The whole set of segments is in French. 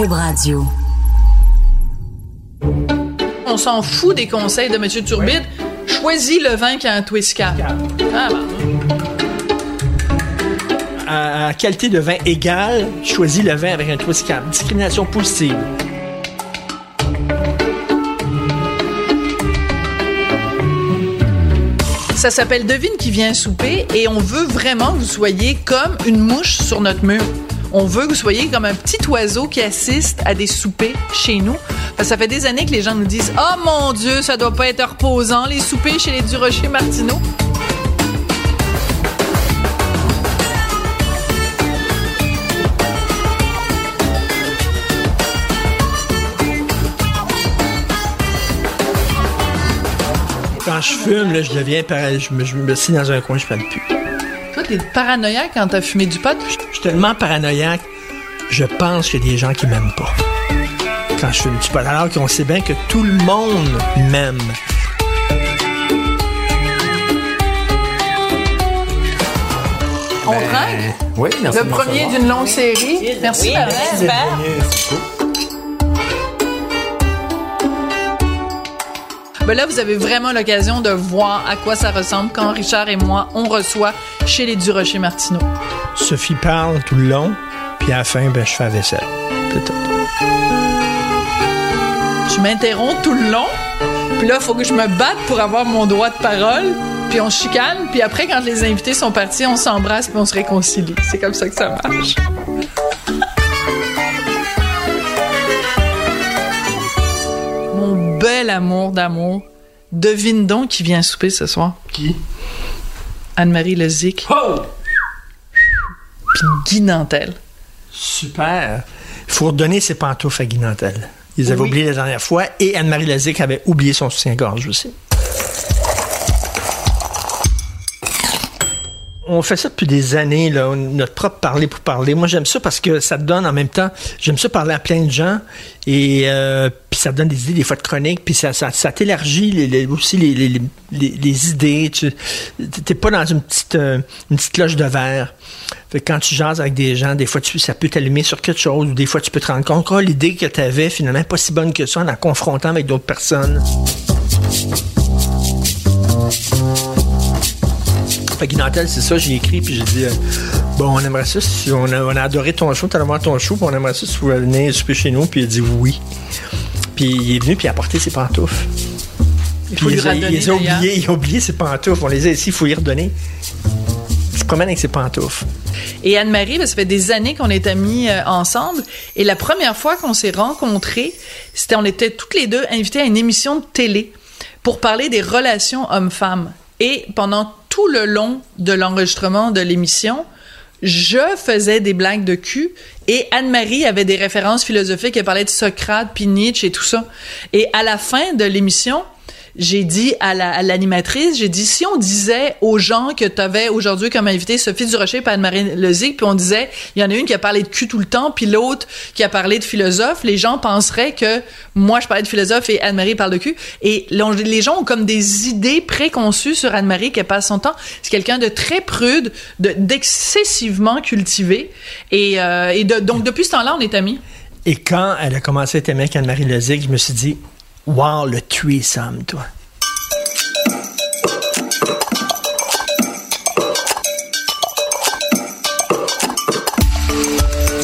Cube Radio. On s'en fout des conseils de M. Turbide. Choisis le vin qui a un twist cap. Ah, ben, À, à qualité de vin égale, choisis le vin avec un twist cap. Discrimination positive. Ça s'appelle Devine qui vient souper et on veut vraiment que vous soyez comme une mouche sur notre mur. On veut que vous soyez comme un petit oiseau qui assiste à des soupers chez nous. Ça fait des années que les gens nous disent Oh mon Dieu, ça doit pas être reposant, les soupers chez les Durocher Martineau. Quand je fume, je deviens pareil. Je me, dans un coin, je parle plus. T'es paranoïaque quand t'as fumé du pot? Je suis tellement paranoïaque, je pense qu'il y a des gens qui m'aiment pas. Quand je fume du pot. Alors qu'on sait bien que tout le monde m'aime. On trinque? Oui, merci. Le premier d'une longue série. Merci, Oui, Marie. merci. Ben là, vous avez vraiment l'occasion de voir à quoi ça ressemble quand Richard et moi, on reçoit chez les Durocher Martineau. Sophie parle tout le long, puis à la fin, ben, je fais la vaisselle. Tout. Je m'interromps tout le long, puis là, il faut que je me batte pour avoir mon droit de parole, puis on chicane, puis après, quand les invités sont partis, on s'embrasse, puis on se réconcilie. C'est comme ça que ça marche. Bel amour d'amour, devine donc qui vient souper ce soir. Qui? Anne-Marie Lezic, Oh! puis Guy Nantel. Super. Il faut redonner ses pantoufles à Guy Nantel. Ils avaient Oui. oublié la dernière fois et Anne-Marie Lazic avait oublié son soutien-gorge aussi. On fait ça depuis des années, là, notre propre parler pour parler. Moi, j'aime ça parce que ça te donne en même temps, j'aime ça parler à plein de gens et euh, ça te donne des idées, des fois de chroniques, puis ça, ça, t'élargit aussi les, les, les, idées. Tu t'es pas dans une petite, euh, une petite cloche de verre. Fait que quand tu jases avec des gens, des fois, tu, ça peut t'allumer sur quelque chose, ou des fois, tu peux te rendre compte que l'idée que tu avais, finalement, pas si bonne que ça en la confrontant avec d'autres personnes. Fait que c'est ça, j'ai écrit, puis j'ai dit, euh, bon, on aimerait ça, si on, a, on a adoré ton show, t'as voir ton show, puis on aimerait ça si tu voulais venir souper chez nous, puis il a dit oui. Puis il est venu, puis il a apporté ses pantoufles. Il Puis il, a- redonner, il a oublié, il a oublié ses pantoufles. On les a ici, il faut y redonner. Il se promène avec ses pantoufles. Et Anne-Marie, ben, ça fait des années qu'on est amis euh, ensemble. Et la première fois qu'on s'est rencontrés, c'était, on était toutes les deux invités à une émission de télé pour parler des relations hommes-femmes. Et pendant tout le long de l'enregistrement de l'émission, je faisais des blagues de cul et Anne-Marie avait des références philosophiques. Elle parlait de Socrate, puis Nietzsche et tout ça. Et à la fin de l'émission, j'ai dit à la- l'animatrice, j'ai dit, si on disait aux gens que tu avais aujourd'hui comme invité Sophie Durocher et Anne-Marie Lezic, puis on disait, il y en a une qui a parlé de cul tout le temps, puis l'autre qui a parlé de philosophe, les gens penseraient que moi, je parlais de philosophe et Anne-Marie parle de cul. Et les gens ont comme des idées préconçues sur Anne-Marie qui passe son temps. C'est quelqu'un de très prude, de- d'excessivement cultivé. Et, euh, donc, depuis ce temps-là, on est amis. Et quand elle a commencé à être avec Anne-Marie Lezic, je me suis dit, wow, le threesome, toi.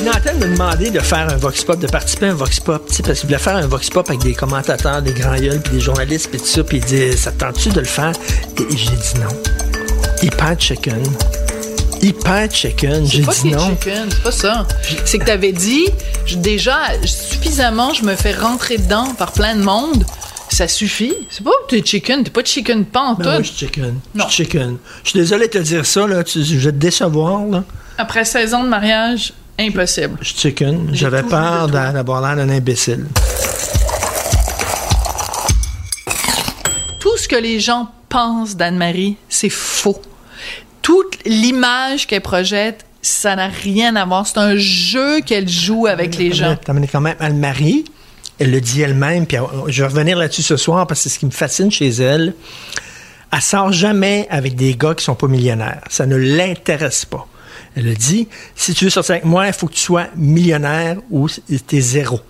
Nantel m'a demandé de faire un vox pop, de participer à un vox pop, parce qu'il voulait faire un vox pop avec des commentateurs, des grands gueules, puis des journalistes, puis tout ça, puis il dit, ça te tente-tu de le faire? Et j'ai dit non. Hyper chicken. Hyper chicken. J'ai dit non. chicken, c'est pas ça. C'est que t'avais dit, déjà, suffisamment, je me fais rentrer dedans par plein de monde. Ça suffit. C'est pas que t'es chicken, t'es pas chicken pas en Ben tout. oui, je suis chicken. Je suis chicken. Je suis désolé de te dire ça, là. Tu- je vais te décevoir, là. Après 16 ans de mariage, Impossible. Je chicken. J'ai J'avais peur d'avoir l'air d'un imbécile. Tout ce que les gens pensent d'Anne-Marie, c'est faux. Toute l'image qu'elle projette, ça n'a rien à voir. C'est un jeu qu'elle joue avec les gens. Quand même Anne-Marie. Elle le dit elle-même, puis je vais revenir là-dessus ce soir parce que c'est ce qui me fascine chez elle. Elle sort jamais avec des gars qui sont pas millionnaires. Ça ne l'intéresse pas. Elle a dit, si tu veux sortir avec moi, il faut que tu sois millionnaire ou t'es zéro.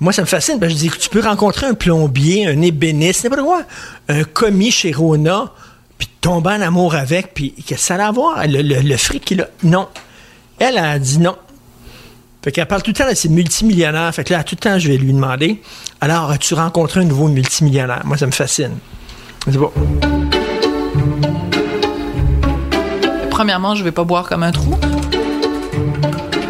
Moi, ça me fascine. parce que je dis que tu peux rencontrer un plombier, un ébéniste, n'importe quoi, un commis chez Rona, puis tomber en amour avec, puis que ça a à voir? Le, le, le fric qu'il a. Non. Elle a dit non. Fait qu'elle parle tout le temps de ses multimillionnaires. Fait que là, tout le temps, je vais lui demander Alors, as-tu rencontré un nouveau multimillionnaire? Moi, ça me fascine. C'est bon. Premièrement, je vais pas boire comme un trou.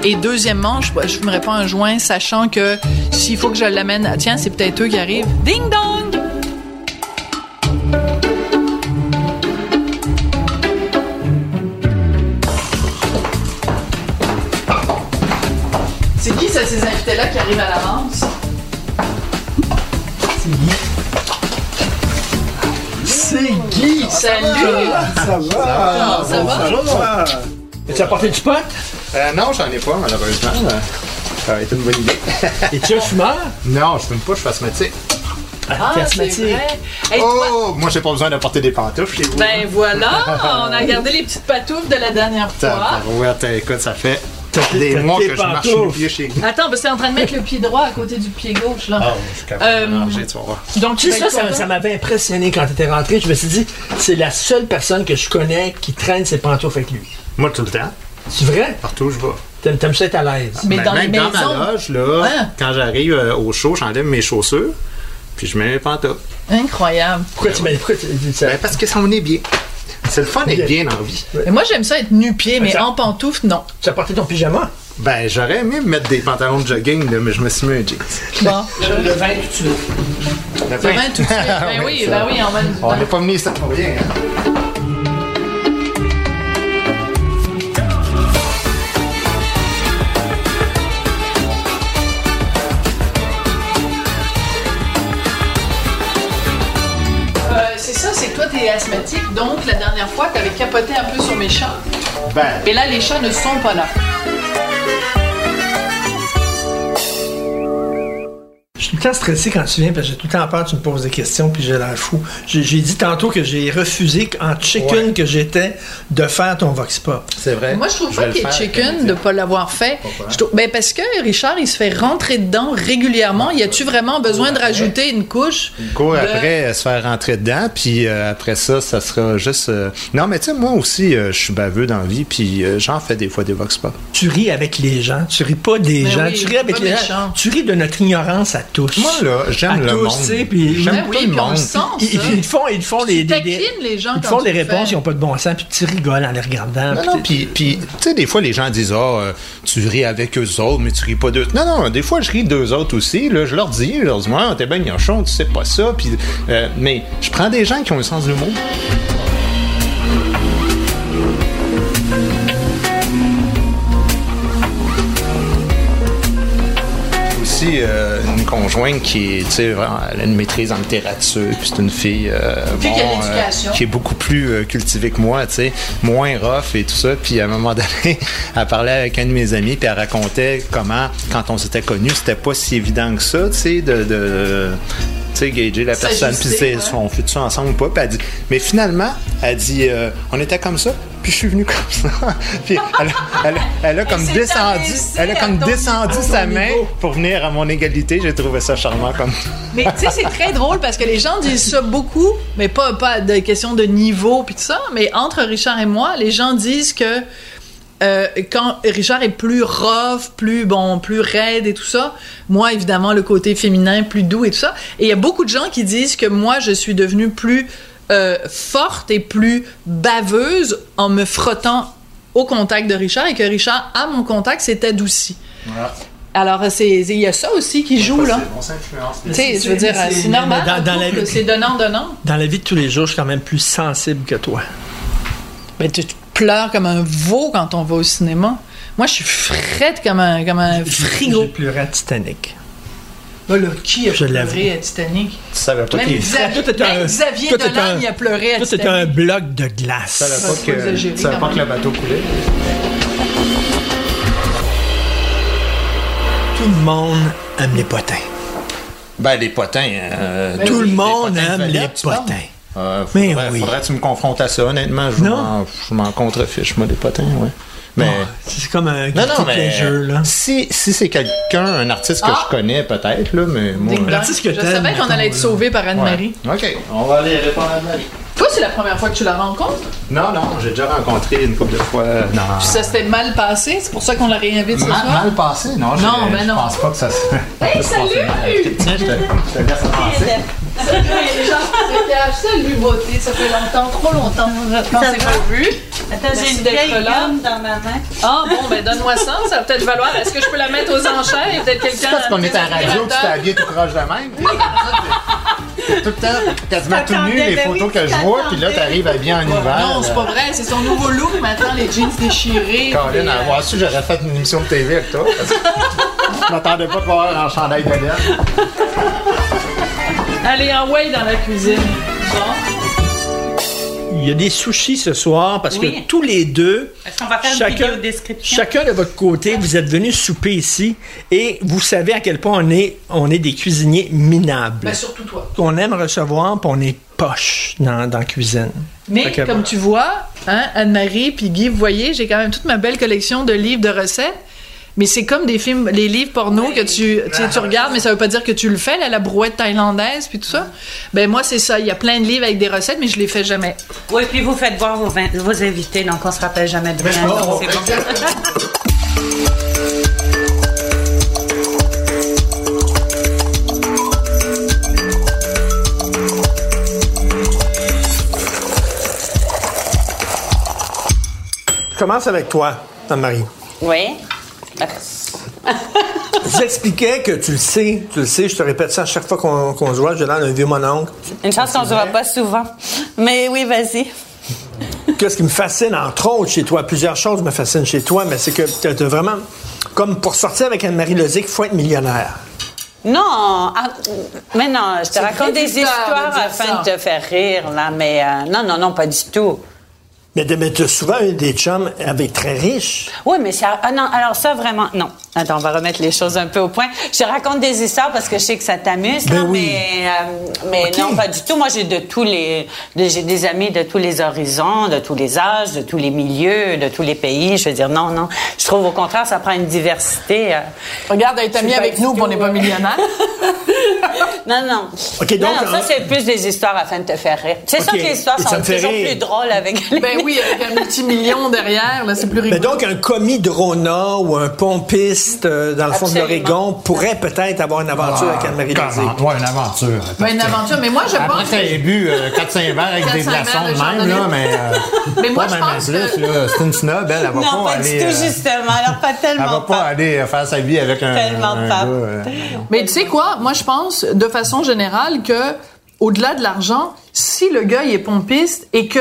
Et deuxièmement, je ne fumerai pas un joint, sachant que s'il faut que je l'amène, tiens, c'est peut-être eux qui arrivent. Ding dong! Ces invités-là qui arrivent à l'avance? C'est Guy Salut! Ça va? Comment ça va? As-tu apporté du pot Euh, non, j'en ai pas, malheureusement. Euh, Ça aurait été une bonne idée. Es-tu un fumeur? Non, je fume pas, je suis asthmatique. Ah, c'est asthmatique. vrai. Hey, toi- Oh, moi, j'ai pas besoin d'apporter des pantoufles chez vous. Ben voilà, on a gardé les petites patouffes de la dernière fois. ouais, écoute, ça fait T'as- des t'as mois que je marche pantoufles. le pied chez. Attends, parce que c'est en train de mettre le pied droit à côté du pied gauche, là. Ah, je suis capable Euh, de mélanger, tu vas voir. Donc, Tu sais, ça, ça, m'avait impressionné quand tu étais rentré. Je me suis dit, c'est la seule personne que je connais qui traîne ses pantoufles avec lui. Moi, tout le temps, C'est vrai? partout où je vais. T'aimes t'aimes ça être à l'aise? Mais Ben, dans les même dans maisons. ma loge, là, Hein? quand j'arrive euh, au show, j'enlève mes chaussures, puis je mets mes pantoufles. Incroyable. Pourquoi tu m'as pourquoi tu dis ça? Ben, parce que ça en est bien. C'est le fun d'être bien dans la vie. Mais moi, j'aime ça être nu-pied, mais Ça- en pantoufles, non. Tu as porté ton pyjama? Ben, j'aurais aimé me mettre des pantalons de jogging, là, mais je me suis mis un jeans. Bon. Le, vin tout de suite. Le vin tout de suite. Ben Ouais, oui, ça. ben oui, on mène du On n'est pas venu ici pour rien, hein? T'es asthmatique, donc la dernière fois, t'avais capoté un peu sur mes chats. Ben, Mais là, les chats ne sont pas là. Suis tout le temps stressé quand tu viens parce que j'ai tout le temps peur que tu me poses des questions puis j'ai l'air fou. J'ai dit tantôt que j'ai refusé, en chicken Ouais. que j'étais, de faire ton Vox Pop. c'est vrai. Moi, je trouve pas qu'il est chicken de pas l'avoir fait. Pourquoi? Je trouve- ben parce que Richard, il se fait rentrer dedans régulièrement. Y a-tu vraiment besoin de rajouter une couche? De- après, se faire rentrer dedans, puis euh, après ça, ça sera juste. euh, Non, mais tu sais, moi aussi, euh, je suis baveux dans la vie, puis euh, j'en fais des fois des vox pop. Tu ris avec les gens, tu ris pas des Mais gens, oui, tu ris avec les gens. Tu ris de notre ignorance à tous. Moi, là, j'aime le tous, monde. puis J'aime tout le monde. ils, ils font, ils font les, des- des- taquines les gens ils font tu des le réponses, ils ont pas de bon sens, puis tu rigoles en les regardant. Non, puis tu sais, des fois, les gens disent, ah, euh, tu ris avec eux autres, mais tu ris pas d'eux. Non, non, des fois, je ris d'eux autres aussi. Là, je leur dis, je leur dis, moi, t'es ben gnochon, tu sais pas ça. Puis, euh, mais je prends des gens qui ont un sens de l'humour. Une conjointe qui est, tu sais, vraiment, elle a une maîtrise en littérature, puis c'est une fille, euh, Fille qui est beaucoup plus euh, cultivée que moi, tu sais, moins rough et tout ça. Puis à un moment donné, elle parlait avec un de mes amis, puis elle racontait comment, quand on s'était connus, c'était pas si évident que ça, tu sais, de, de tu sais, gager la personne, puis ouais. on fait ça ensemble ou pas. Puis elle dit, mais finalement, elle dit, euh, on était comme ça, puis je suis venu comme ça. puis elle, a- elle, a- elle a comme descendu, elle a comme descendu sa main pour venir à mon égalité. J'ai trouvé ça charmant comme. Mais tu sais, c'est très drôle parce que les gens disent ça beaucoup, mais pas, pas de question de niveau puis tout ça. Mais entre Richard et moi, les gens disent que euh, quand Richard est plus rough, plus bon, plus raide et tout ça, moi évidemment le côté féminin plus doux et tout ça. Et il y a beaucoup de gens qui disent que moi je suis devenue plus euh, forte et plus baveuse en me frottant au contact de Richard et que Richard à mon contact s'est adouci. Alors c'est il y a ça aussi qui joue là. Tu sais, je veux dire, c'est- c'est normal. dans- dans couple, C'est donnant-donnant. Dans la vie de tous les jours, je suis quand même plus sensible que toi. Mais tu pleures comme un veau quand on va au cinéma. Moi, je suis frette comme un, comme un frigo. J'ai pleuré à Titanic. Là, qui a Je pleuré à Titanic? Tu savais pas qu'il Xavier, Tout est un- même Xavier tout est Dolan, un- il a pleuré à Tout est Titanic. un bloc de glace. tu savais Ça, pas que, tu savais pas que le bateau coulait? Tout le monde aime les potins. Ben, les potins. euh, Tout le monde aime les potins. Euh, Mais faudrait, oui. faudrait que tu me confrontes à ça, honnêtement. Je Non. m'en- je m'en contrefiche, moi, des potins, ouais. Mais. Ah, c'est comme un Non, non, guilty mais pleasure, là. si, si c'est quelqu'un, un artiste que Ah! je connais, peut-être, là, mais moi. Dong. l'artiste que Je savais qu'on allait être sauvé par ouais. Anne-Marie. OK, on va aller répondre à Anne-Marie. Toi, c'est la première fois que tu la rencontres? Non, non, j'ai déjà rencontré une couple de fois. Non. Puis ça s'était mal passé? C'est pour ça qu'on la réinvite ce soir? mal passé, non? je- Non, ben je non. pense pas que ça se. Hey, ça salut! Tiens, je te, je te laisse avancer. Salut les gens. Salut beauté, ça fait longtemps, trop longtemps qu'on s'est pas vu. Attends, j'ai une vieille là. dans ma main. Ah bon, ben donne-moi ça, ça va peut-être valoir. Est-ce que je peux la mettre aux enchères? Il y a peut-être quelqu'un. Parce qu'on un est à la radio, tu t'es habillé tout proche de même. tout le temps quasiment tout nu, les ben photos que je vois, puis là, t'arrives habillé en hiver. Non, c'est pas vrai, c'est son nouveau look maintenant, les jeans déchirés. Caroline, à euh, avoir su, j'aurais fait une émission de TV avec toi. Je m'attendais pas de voir en chandail de laine. Allez, en way dans la cuisine. Bon. Il y a des sushis ce soir parce Oui. que tous les deux, qu'on va faire chacun, de votre côté, vous êtes venus souper ici et vous savez à quel point on est, on est des cuisiniers minables. Ben surtout toi. on aime recevoir, puis on est poche dans, dans la cuisine. Mais que, comme tu vois, hein, Anne-Marie puis Guy, vous voyez, j'ai quand même toute ma belle collection de livres de recettes. Mais c'est comme des films, les livres porno que tu, tu, regardes, mais ça veut pas dire que tu le fais, là, la brouette thaïlandaise puis tout ça. Ben moi c'est ça, il y a plein de livres avec des recettes, mais je les fais jamais. Oui, puis vous faites voir vos, vos invités, donc on se rappelle jamais de rien. donc c'est bon. Je commence avec toi, Anne-Marie. Oui. Je vous expliquais que tu le sais, tu le sais, je te répète ça à chaque fois qu'on qu'on se voit, j'ai l'air d'un vieux mononcle. Une chance qu'on ne se voit pas souvent. Mais oui, vas-y. Qu'est-ce qui me fascine, entre autres, chez toi, plusieurs choses me fascinent chez toi, mais c'est que tu as vraiment, comme pour sortir avec Anne-Marie Lozic, il faut être millionnaire. Non, ah, mais non, je te raconte des de histoires afin ça. de te faire rire, là, mais euh, non, non, non, pas du tout. Mais, de- mais tu as souvent eu des chums avec très riches. Oui, mais ça. Ah non, alors ça, vraiment. Non. Attends, on va remettre les choses un peu au point. Je te raconte des histoires parce que je sais que ça t'amuse, Ben oui. mais, euh, mais non, pas du tout. Moi, j'ai de tous les. de- J'ai des amis de tous les horizons, de tous les âges, de tous les milieux, de tous les pays. Je veux dire, non, non. Je trouve au contraire, ça prend une diversité. euh. Regarde être ami pas avec nous, on n'est pas euh, millionnaire. Non, non. OK, donc, non, non, ça, euh, c'est plus des histoires afin de te faire rire. C'est sûr OK. que les histoires Et sont toujours rire. plus drôles avec les. ben oui, avec un multimillion derrière, là, c'est plus Mais rigolo. donc, un commis de Rona ou un pompiste euh, dans le fond de Absolument. l'Oregon pourrait peut-être avoir une aventure avec Anne-Marie. Ouais, une aventure. Ben, une aventure, mais moi je Après, pense. t'as bu euh, 4-5 verres avec 4-5 des glaçons de de même, là, mais. euh, Mais moi, pas je même pense que- là. C'est une snob, elle, elle va Non, pas, pas du aller. tout, justement. Alors, pas elle tellement. va pas aller faire sa vie avec un. Tellement un pas. gars, euh, Mais tu sais quoi? Moi, je pense, de façon générale, que au-delà de l'argent, si le gars il est pompiste et que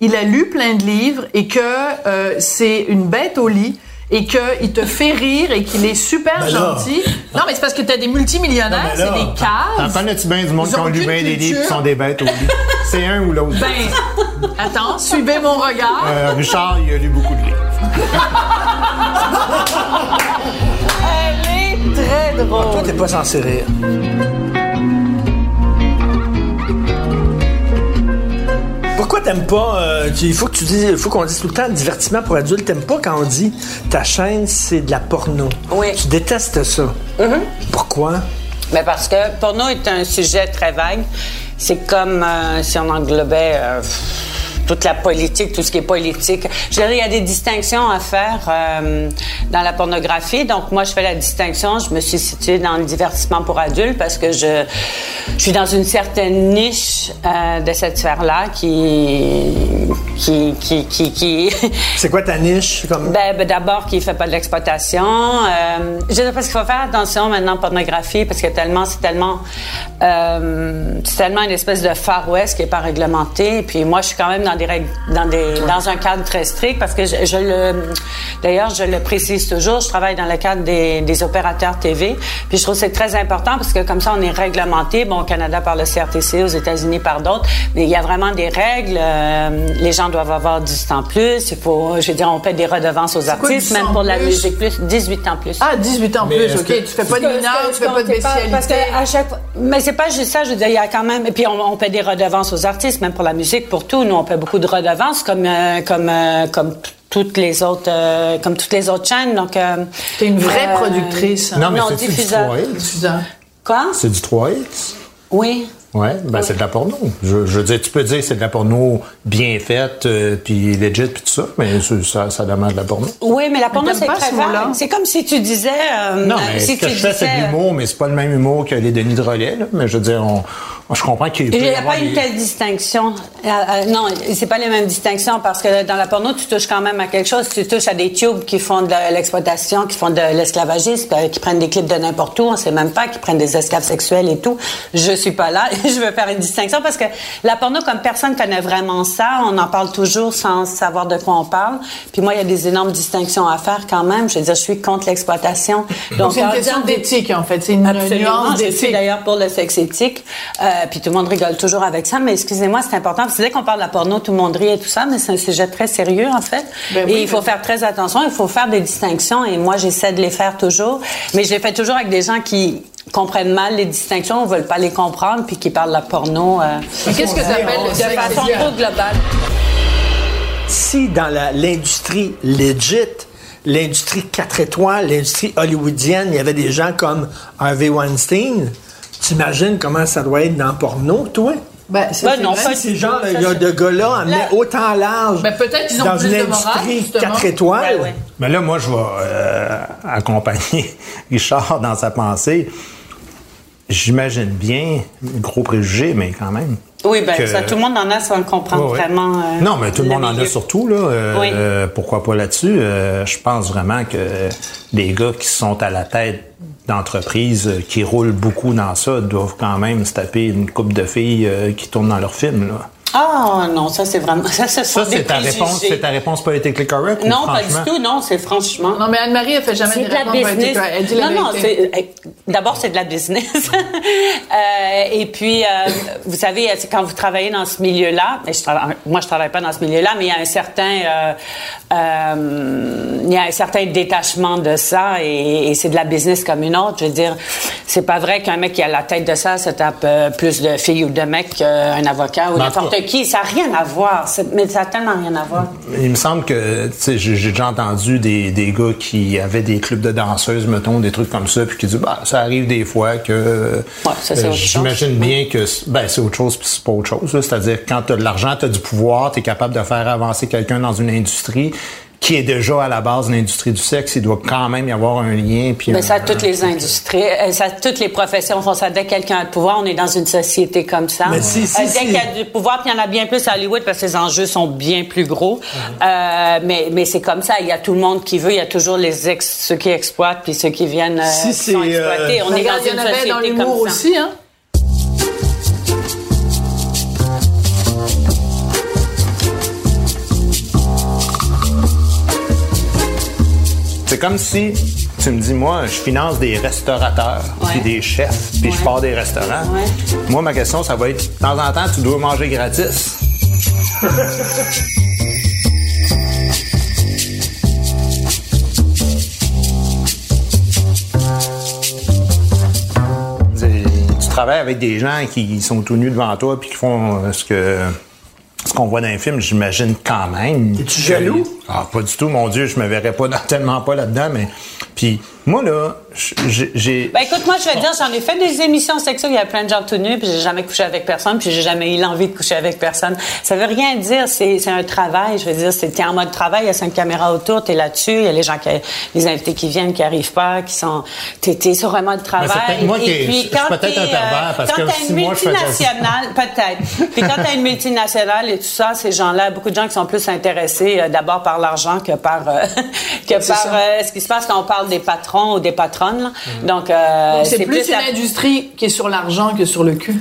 il a lu plein de livres et que euh, c'est une bête au lit et qu'il te fait rire et qu'il est super Ben gentil. Non, mais c'est parce que t'as des multimillionnaires, mais c'est des caves. T'en connais-tu bien du monde qui ont lu bien des livres qui sont des bêtes au lit? C'est un ou l'autre. Ben, attends, suivez mon regard. Euh, Richard, il a lu beaucoup de livres. Elle est très drôle. Toi, t'es pas censé rire. Pourquoi t'aimes pas euh, Il faut que tu dises, faut qu'on dise tout le temps divertissement pour adultes. T'aimes pas quand on dit ta chaîne c'est de la porno. Oui. Tu détestes ça. Pourquoi? Mais parce que porno est un sujet très vague. C'est comme euh, si on englobait euh, toute la politique, tout ce qui est politique. Je dirais, il y a des distinctions à faire euh, dans la pornographie. Donc, moi, je fais la distinction. Je me suis située dans le divertissement pour adultes parce que je, je suis dans une certaine niche euh, de cette sphère-là qui, qui, qui, qui, qui C'est quoi ta niche comme? Ben, ben, d'abord, qui fait pas de l'exploitation. Euh, je sais parce qu'il faut faire attention maintenant pornographie parce que tellement c'est tellement euh, c'est tellement une espèce de Far West qui est pas réglementé. Puis moi, je suis quand même dans des règles, dans des, dans un cadre très strict parce que je, je le, d'ailleurs, je le précise toujours, je travaille dans le cadre des, des opérateurs TV. Puis je trouve que c'est très important parce que comme ça, on est réglementé. Bon, au Canada par le CRTC, aux États-Unis par d'autres. Mais il y a vraiment des règles. euh, les gens doivent avoir 18 ans plus. Il faut, je veux dire, on paie des redevances aux artistes, 18 même pour la musique plus, 18 ans plus. Ah, 18 ans Mais plus, OK. que- Tu fais pas de mineur, tu fais pas de que- Parce bestialité. que à chaque fois- mais c'est pas juste ça, je veux dire, il y a quand même, et puis on, on paie des redevances aux artistes, même pour la musique, pour tout. Nous, on paie beaucoup de redevances, comme, euh, comme, euh, comme toutes les autres, euh, comme toutes les autres chaînes. Donc, euh, T'es une vraie euh, productrice. Non, mais Non, c'est-tu du diffuseur. 3X? Diffuseur. Quoi? C'est du 3X? Oui. Ouais, ben c'est de la porno. Je, je veux dire, tu peux dire que c'est de la porno bien faite, euh, puis legit, puis tout ça, mais c'est- ça, ça demande de la porno. Oui, mais la porno, c'est pas très ce. C'est comme si tu disais. euh, Non, mais si ce que je fais, c'est de disais, l'humour, mais c'est pas le même humour que les Denis de relais, là. Mais je veux dire, on, je comprends qu'il Il n'y y a avoir pas une telle distinction. Euh, euh, non, c'est pas les mêmes distinctions parce que dans la porno, tu touches quand même à quelque chose. Tu touches à des tubes qui font de l'exploitation, qui font de l'esclavagisme, euh, qui prennent des clips de n'importe où. On sait même pas, qui prennent des esclaves sexuels et tout. Je suis pas là. je veux faire une distinction parce que la porno, comme personne connaît vraiment ça, on en parle toujours sans savoir de quoi on parle. Puis moi, il y a des énormes distinctions à faire quand même. Je veux dire, je suis contre l'exploitation. Donc, c'est une question d'éthique, en fait. C'est une Absolument. nuance d'éthique. d'ailleurs pour le sexe éthique. Euh, puis tout le monde rigole toujours avec ça. Mais excusez-moi, c'est important. Parce que dès qu'on parle de la porno, tout le monde rit et tout ça. Mais c'est un sujet très sérieux, en fait. Ben et oui, il faut ben- faire très attention. Il faut faire des distinctions. Et moi, j'essaie de les faire toujours. Mais je les fais toujours avec des gens qui comprennent mal les distinctions ou veulent pas les comprendre puis qui parlent de la porno euh, qu'est-ce que tu appelles le de façon trop globale. si dans l'industrie legit, l'industrie 4 étoiles, l'industrie hollywoodienne, il y avait des gens comme Harvey Weinstein, t'imagines comment ça doit être dans le porno, toi? Ben, c'est Ben non, pas Ces gens, il y a de gars-là met autant large Ben, peut-être qu'ils ont dans plus une de morale, industrie justement. 4 étoiles. Ouais. Mais là, moi, je vais euh, accompagner Richard dans sa pensée. J'imagine bien, gros préjugé, mais quand même. Oui, ben que- ça, tout le monde en a sans comprendre Ouais, ouais. vraiment. euh, non, mais tout le monde en a surtout, là. Euh, Oui. euh, pourquoi pas là-dessus? Euh, je pense vraiment que les gars qui sont à la tête d'entreprises qui roulent beaucoup dans ça doivent quand même se taper une coupe de filles euh, qui tournent dans leurs films, là. Ah non, ça c'est vraiment ça, ce Ça, c'est ta préjugés. réponse, c'est ta réponse politically correct? Non, pas du tout, non, c'est franchement. Non, mais Anne-Marie, elle fait jamais C'est des de la business. Elle dit la non, non, vérité. c'est, eh, d'abord, c'est de la business. Euh, et puis, euh, vous savez, c'est quand vous travaillez dans ce milieu-là, et je trava- moi, je travaille pas dans ce milieu-là, mais il y a un certain, euh, euh, il y a un certain détachement de ça et, et c'est de la business comme une autre. Je veux dire, c'est pas vrai qu'un mec qui a la tête de ça se tape plus de filles ou de mecs qu'un avocat ou n'importe qui. Ça n'a rien à voir. Mais ça a tellement rien à voir. Il me semble que, tu sais, j'ai déjà entendu des, des gars qui avaient des clubs de danseuses, mettons, des trucs comme ça, puis qui disent, bah, ça arrive des fois que. euh, Ouais, ça, c'est autre chose. J'imagine bien que, ben, c'est autre chose, puis c'est pas autre chose. C'est-à-dire, quand t'as de l'argent, t'as du pouvoir, t'es capable de faire avancer quelqu'un dans une industrie qui est déjà à la base une industrie du sexe, il doit quand même y avoir un lien. Puis Mais un- ça a toutes les industries, euh, ça a toutes les professions font ça. Dès que quelqu'un a le pouvoir, on est dans une société comme ça. Mais si, si, Euh, dès si. qu'il y a du pouvoir, puis il y en a bien plus à Hollywood parce que les enjeux sont bien plus gros. Euh, mais mais c'est comme ça. Il y a tout le monde qui veut. Il y a toujours les ex, ceux qui exploitent puis ceux qui viennent euh, Si qui sont euh, exploités. On est dans une société dans l'humour comme ça. aussi, hein? C'est comme si tu me dis, moi, je finance des restaurateurs, puis des chefs, puis je pars des restaurants. Ouais. Moi, ma question, ça va être, de temps en temps, tu dois manger gratis. Tu travailles avec des gens qui sont tout nus devant toi puis qui font euh, ce que ce qu'on voit dans les films, j'imagine quand même. Es-tu jaloux? Ah, pas du tout, mon Dieu, je me verrais pas tellement pas là-dedans, mais puis moi là, j'ai- Ben écoute, moi je vais te dire, j'en ai fait des émissions sexuelles, il y a plein de gens tout nus, puis j'ai jamais couché avec personne, puis j'ai jamais eu l'envie de coucher avec personne. Ça veut rien dire, c'est un travail, je veux dire, c'est- en mode travail, il y a cinq caméras autour, t'es là-dessus, il y a les gens qui, les invités qui viennent, qui arrivent pas, qui sont, t'es t'es sur un mode travail. Ben, moi Et qui- puis, quand peut-être t'es, un pervers, parce quand que t'as si une moi, je multinationale, peut-être. Puis quand t'as une multinationale et tout ça, ces gens-là, beaucoup de gens qui sont plus intéressés euh, d'abord par l'argent que par euh, que par euh, ce qui se passe quand on parle des patrons ou des patronnes. là. Donc, euh, Donc, c'est plus, une industrie qui est sur l'argent que sur le cul.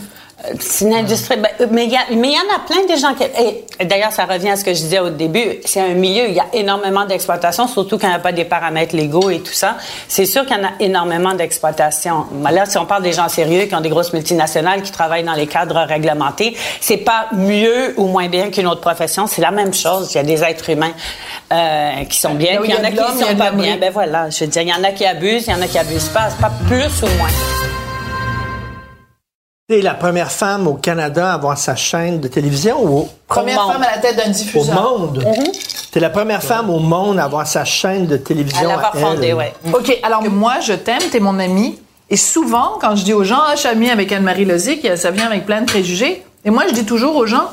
C'est une industrie, ben, euh, mais il y, en a plein des gens qui. et D'ailleurs, ça revient à ce que je disais au début. C'est un milieu, il y a énormément d'exploitation, surtout quand il n'y a pas des paramètres légaux et tout ça. C'est sûr qu'il y en a énormément d'exploitation. Là, si on parle des gens sérieux qui ont des grosses multinationales, qui travaillent dans les cadres réglementés, c'est pas mieux ou moins bien qu'une autre profession. C'est la même chose. Il y a des êtres humains euh, qui sont bien, puis il y en a de qui a sont de pas bien. Ben voilà, je veux dire, il y en a qui abusent, il y en a qui abusent pas. C'est pas plus ou moins. T'es la première femme au Canada à avoir sa chaîne de télévision ou au, Première monde. femme à la tête d'un au diffuseur. monde? T'es la première femme au monde à avoir sa chaîne de télévision. À l'avoir elle. fondé, ouais. OK, alors moi, je t'aime, t'es mon ami. Et souvent, quand je dis aux gens, ah, je suis amie avec Anne-Marie Lozic, ça vient avec plein de préjugés. Et moi, je dis toujours aux gens,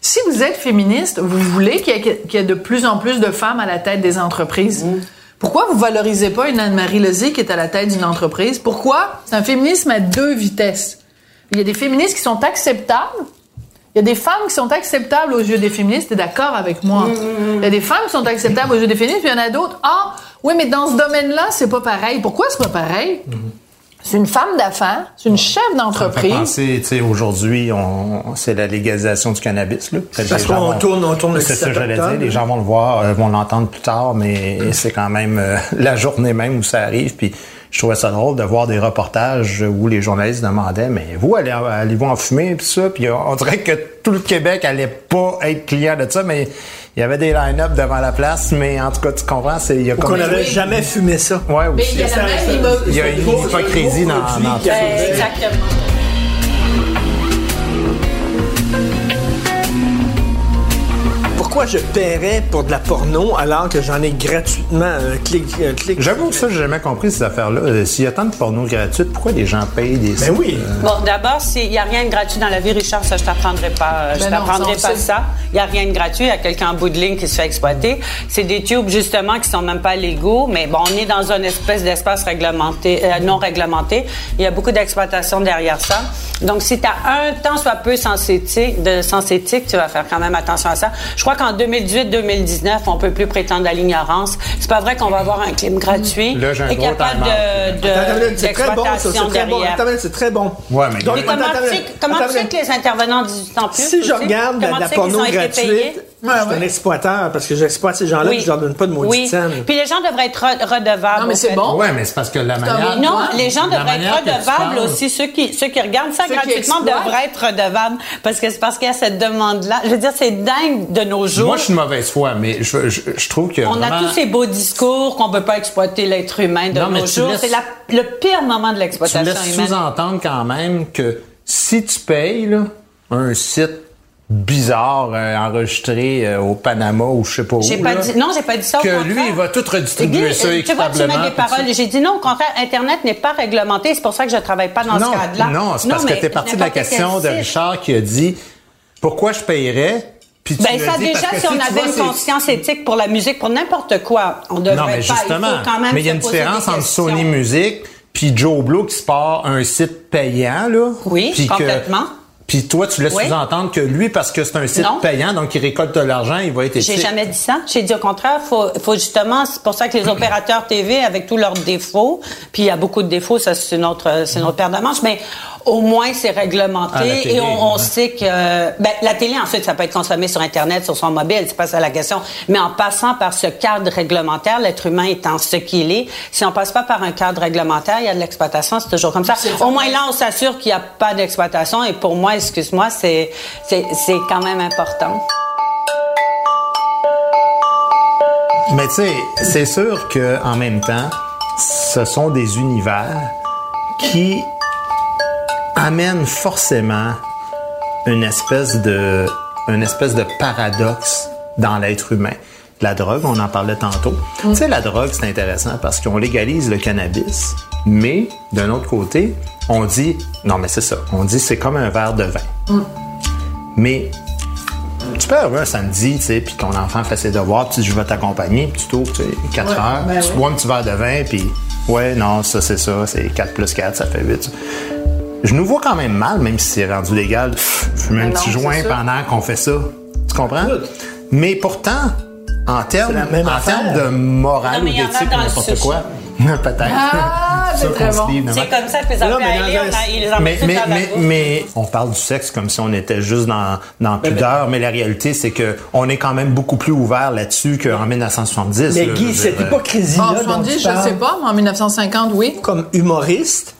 si vous êtes féministe, vous voulez qu'il y, ait- qu'il y ait de plus en plus de femmes à la tête des entreprises? Pourquoi vous valorisez pas une Anne-Marie Lozic qui est à la tête d'une entreprise? Pourquoi? C'est un féminisme à deux vitesses. Il y a des féministes qui sont acceptables. Il y a des femmes qui sont acceptables aux yeux des féministes, t'es d'accord avec moi? Il y a des femmes qui sont acceptables aux yeux des féministes, puis il y en a d'autres. Ah, oui, mais dans ce domaine-là, c'est pas pareil. Pourquoi c'est pas pareil? C'est une femme d'affaires, c'est une chef Ça me fait d'entreprise. penser, tu sais, aujourd'hui, on, c'est la légalisation du cannabis, là. Parce qu'on tourne- on tourne le C'est ça 17 que j'allais dire. Les gens vont le voir, euh, vont l'entendre plus tard, mais c'est quand même euh, la journée même où ça arrive. Puis je trouvais ça drôle de voir des reportages où les journalistes demandaient, mais vous, allez, allez-vous en fumer, puis ça? Puis on dirait que tout le Québec allait pas être client de ça, mais il y avait des line-up devant la place, mais en tout cas, tu comprends, c'est, il y a Qu'on n'avait jamais fumé ça. Ouais, Mais aussi. il y a la même Il y a une hypocrisie dans, dans tout ça. Ben, exactement. Pourquoi je paierais pour de la porno alors que j'en ai gratuitement un clic, un clic? J'avoue que ça, j'ai jamais compris ces affaires-là. Euh, S'il y a tant de porno gratuite, pourquoi les gens payent des Ben oui. Bon, d'abord, il n'y a rien de gratuit dans la vie, Richard, ça, je t'apprendrai pas, euh, je Ben t'apprendrai pas sait. ça. Il n'y a rien de gratuit, il y a quelqu'un en bout de ligne qui se fait exploiter. C'est des tubes, justement, qui sont même pas légaux, mais bon, on est dans une espèce d'espace réglementé, euh, non réglementé. Il y a beaucoup d'exploitation derrière ça. Donc, si tu as un tant soit peu sens éthique, de sens éthique, tu vas faire quand même attention à ça. Je crois qu'en 2018-2019, on peut plus prétendre à l'ignorance. C'est pas vrai qu'on va avoir un clim gratuit Là, j'ai un et gros de, de- c'est très bon, ça, c'est très bon. c'est très bon. Ouais, mais Donc, comment tu sais, attends, comment attends, tu sais que les intervenants 18 ans plus? Si je regarde la porno ont été gratuite, payés? je suis un exploiteur parce que j'exploite ces gens-là et je leur donne pas de maudite Oui. scène. Puis les gens devraient être re- redevables. Non, mais c'est bon. Ouais, mais c'est parce que la manière. Non, les gens devraient être redevables aussi. Ceux qui, ceux qui regardent ça gratuitement devraient être redevables. Parce que c'est parce qu'il y a cette demande-là. Je veux dire, c'est dingue de nos Moi, je suis de mauvaise foi, mais je, je, je trouve que. On vraiment- a tous ces beaux discours qu'on peut pas exploiter l'être humain de Non, nos tu jours. laisses- C'est la- le pire moment de Tu l'exploitation laisses humaine. sous-entendre quand même que si tu payes là, un site bizarre euh, enregistré euh, au Panama ou je sais pas où. J'ai pas là, dit, non, j'ai pas dit ça. au Que contraire. lui, il va tout redistribuer Guy, ça Tu vois, tu mets des paroles. J'ai dit non, au contraire, Internet n'est pas réglementé. C'est pour ça que je travaille pas dans non, ce cadre-là. non, c'est parce que tu es parti de la question de. Richard qui a dit pourquoi je payerais. Puis Ben ça déjà, si on avait vois, une conscience éthique pour la musique, pour n'importe quoi, on devrait Non, mais pas. il faut quand même mais il y a une différence entre. Sony Music puis Joe Blow qui se part un site payant là. Oui, puis que- complètement. Puis toi, tu laisses Oui. sous-entendre que lui, parce que c'est un site Non. payant, donc il récolte de l'argent, il va être J'ai éthique. jamais dit ça. J'ai dit au contraire, faut, faut justement, c'est pour ça que les opérateurs TV, avec tous leurs défauts, puis il y a beaucoup de défauts, ça c'est notre, c'est notre paire de manches, mais au moins c'est réglementé Ah, télé, et on, on ouais. sait que, ben, la télé ensuite ça peut être consommé sur Internet, sur son mobile, c'est pas ça la question. Mais en passant par ce cadre réglementaire, l'être humain étant ce qu'il est, si on passe pas par un cadre réglementaire, il y a de l'exploitation, c'est toujours comme ça. Au moins là, on s'assure qu'il n'y a pas d'exploitation et pour moi, excuse-moi, c'est, c'est, c'est quand même important. Mais tu sais, c'est sûr que en même temps, ce sont des univers qui amènent forcément une espèce de une espèce de paradoxe dans l'être humain. La drogue, on en parlait tantôt. Tu sais, la drogue, c'est intéressant parce qu'on légalise le cannabis, mais d'un autre côté, on dit non, mais c'est ça. On dit c'est comme un verre de vin. Mais tu peux arriver un samedi, tu sais, puis ton enfant fait ses devoirs, puis je vais t'accompagner, puis tu t'ouvres, tu sais, 4 Ouais, heures, ben tu oui. bois un petit verre de vin, puis ouais, non, ça c'est ça, c'est 4 plus 4, ça fait 8. Je nous vois quand même mal, même si c'est rendu légal, de fumer un petit joint pendant qu'on fait ça. Tu comprends? Mais pourtant, en termes en de morale Non, ou en d'éthique, le n'importe quoi, peut-être. Ah, c'est très bon. C'est comme ça que les enfants ils les mais, mais, mais, mais on parle du sexe comme si on était juste dans, dans pudeur, mais la réalité, c'est que on est quand même beaucoup plus ouvert là-dessus qu'en 1970. Mais là, Guy, cette hypocrisie-là En dont 70, tu je parles, sais pas, mais en 1950, oui. comme humoriste,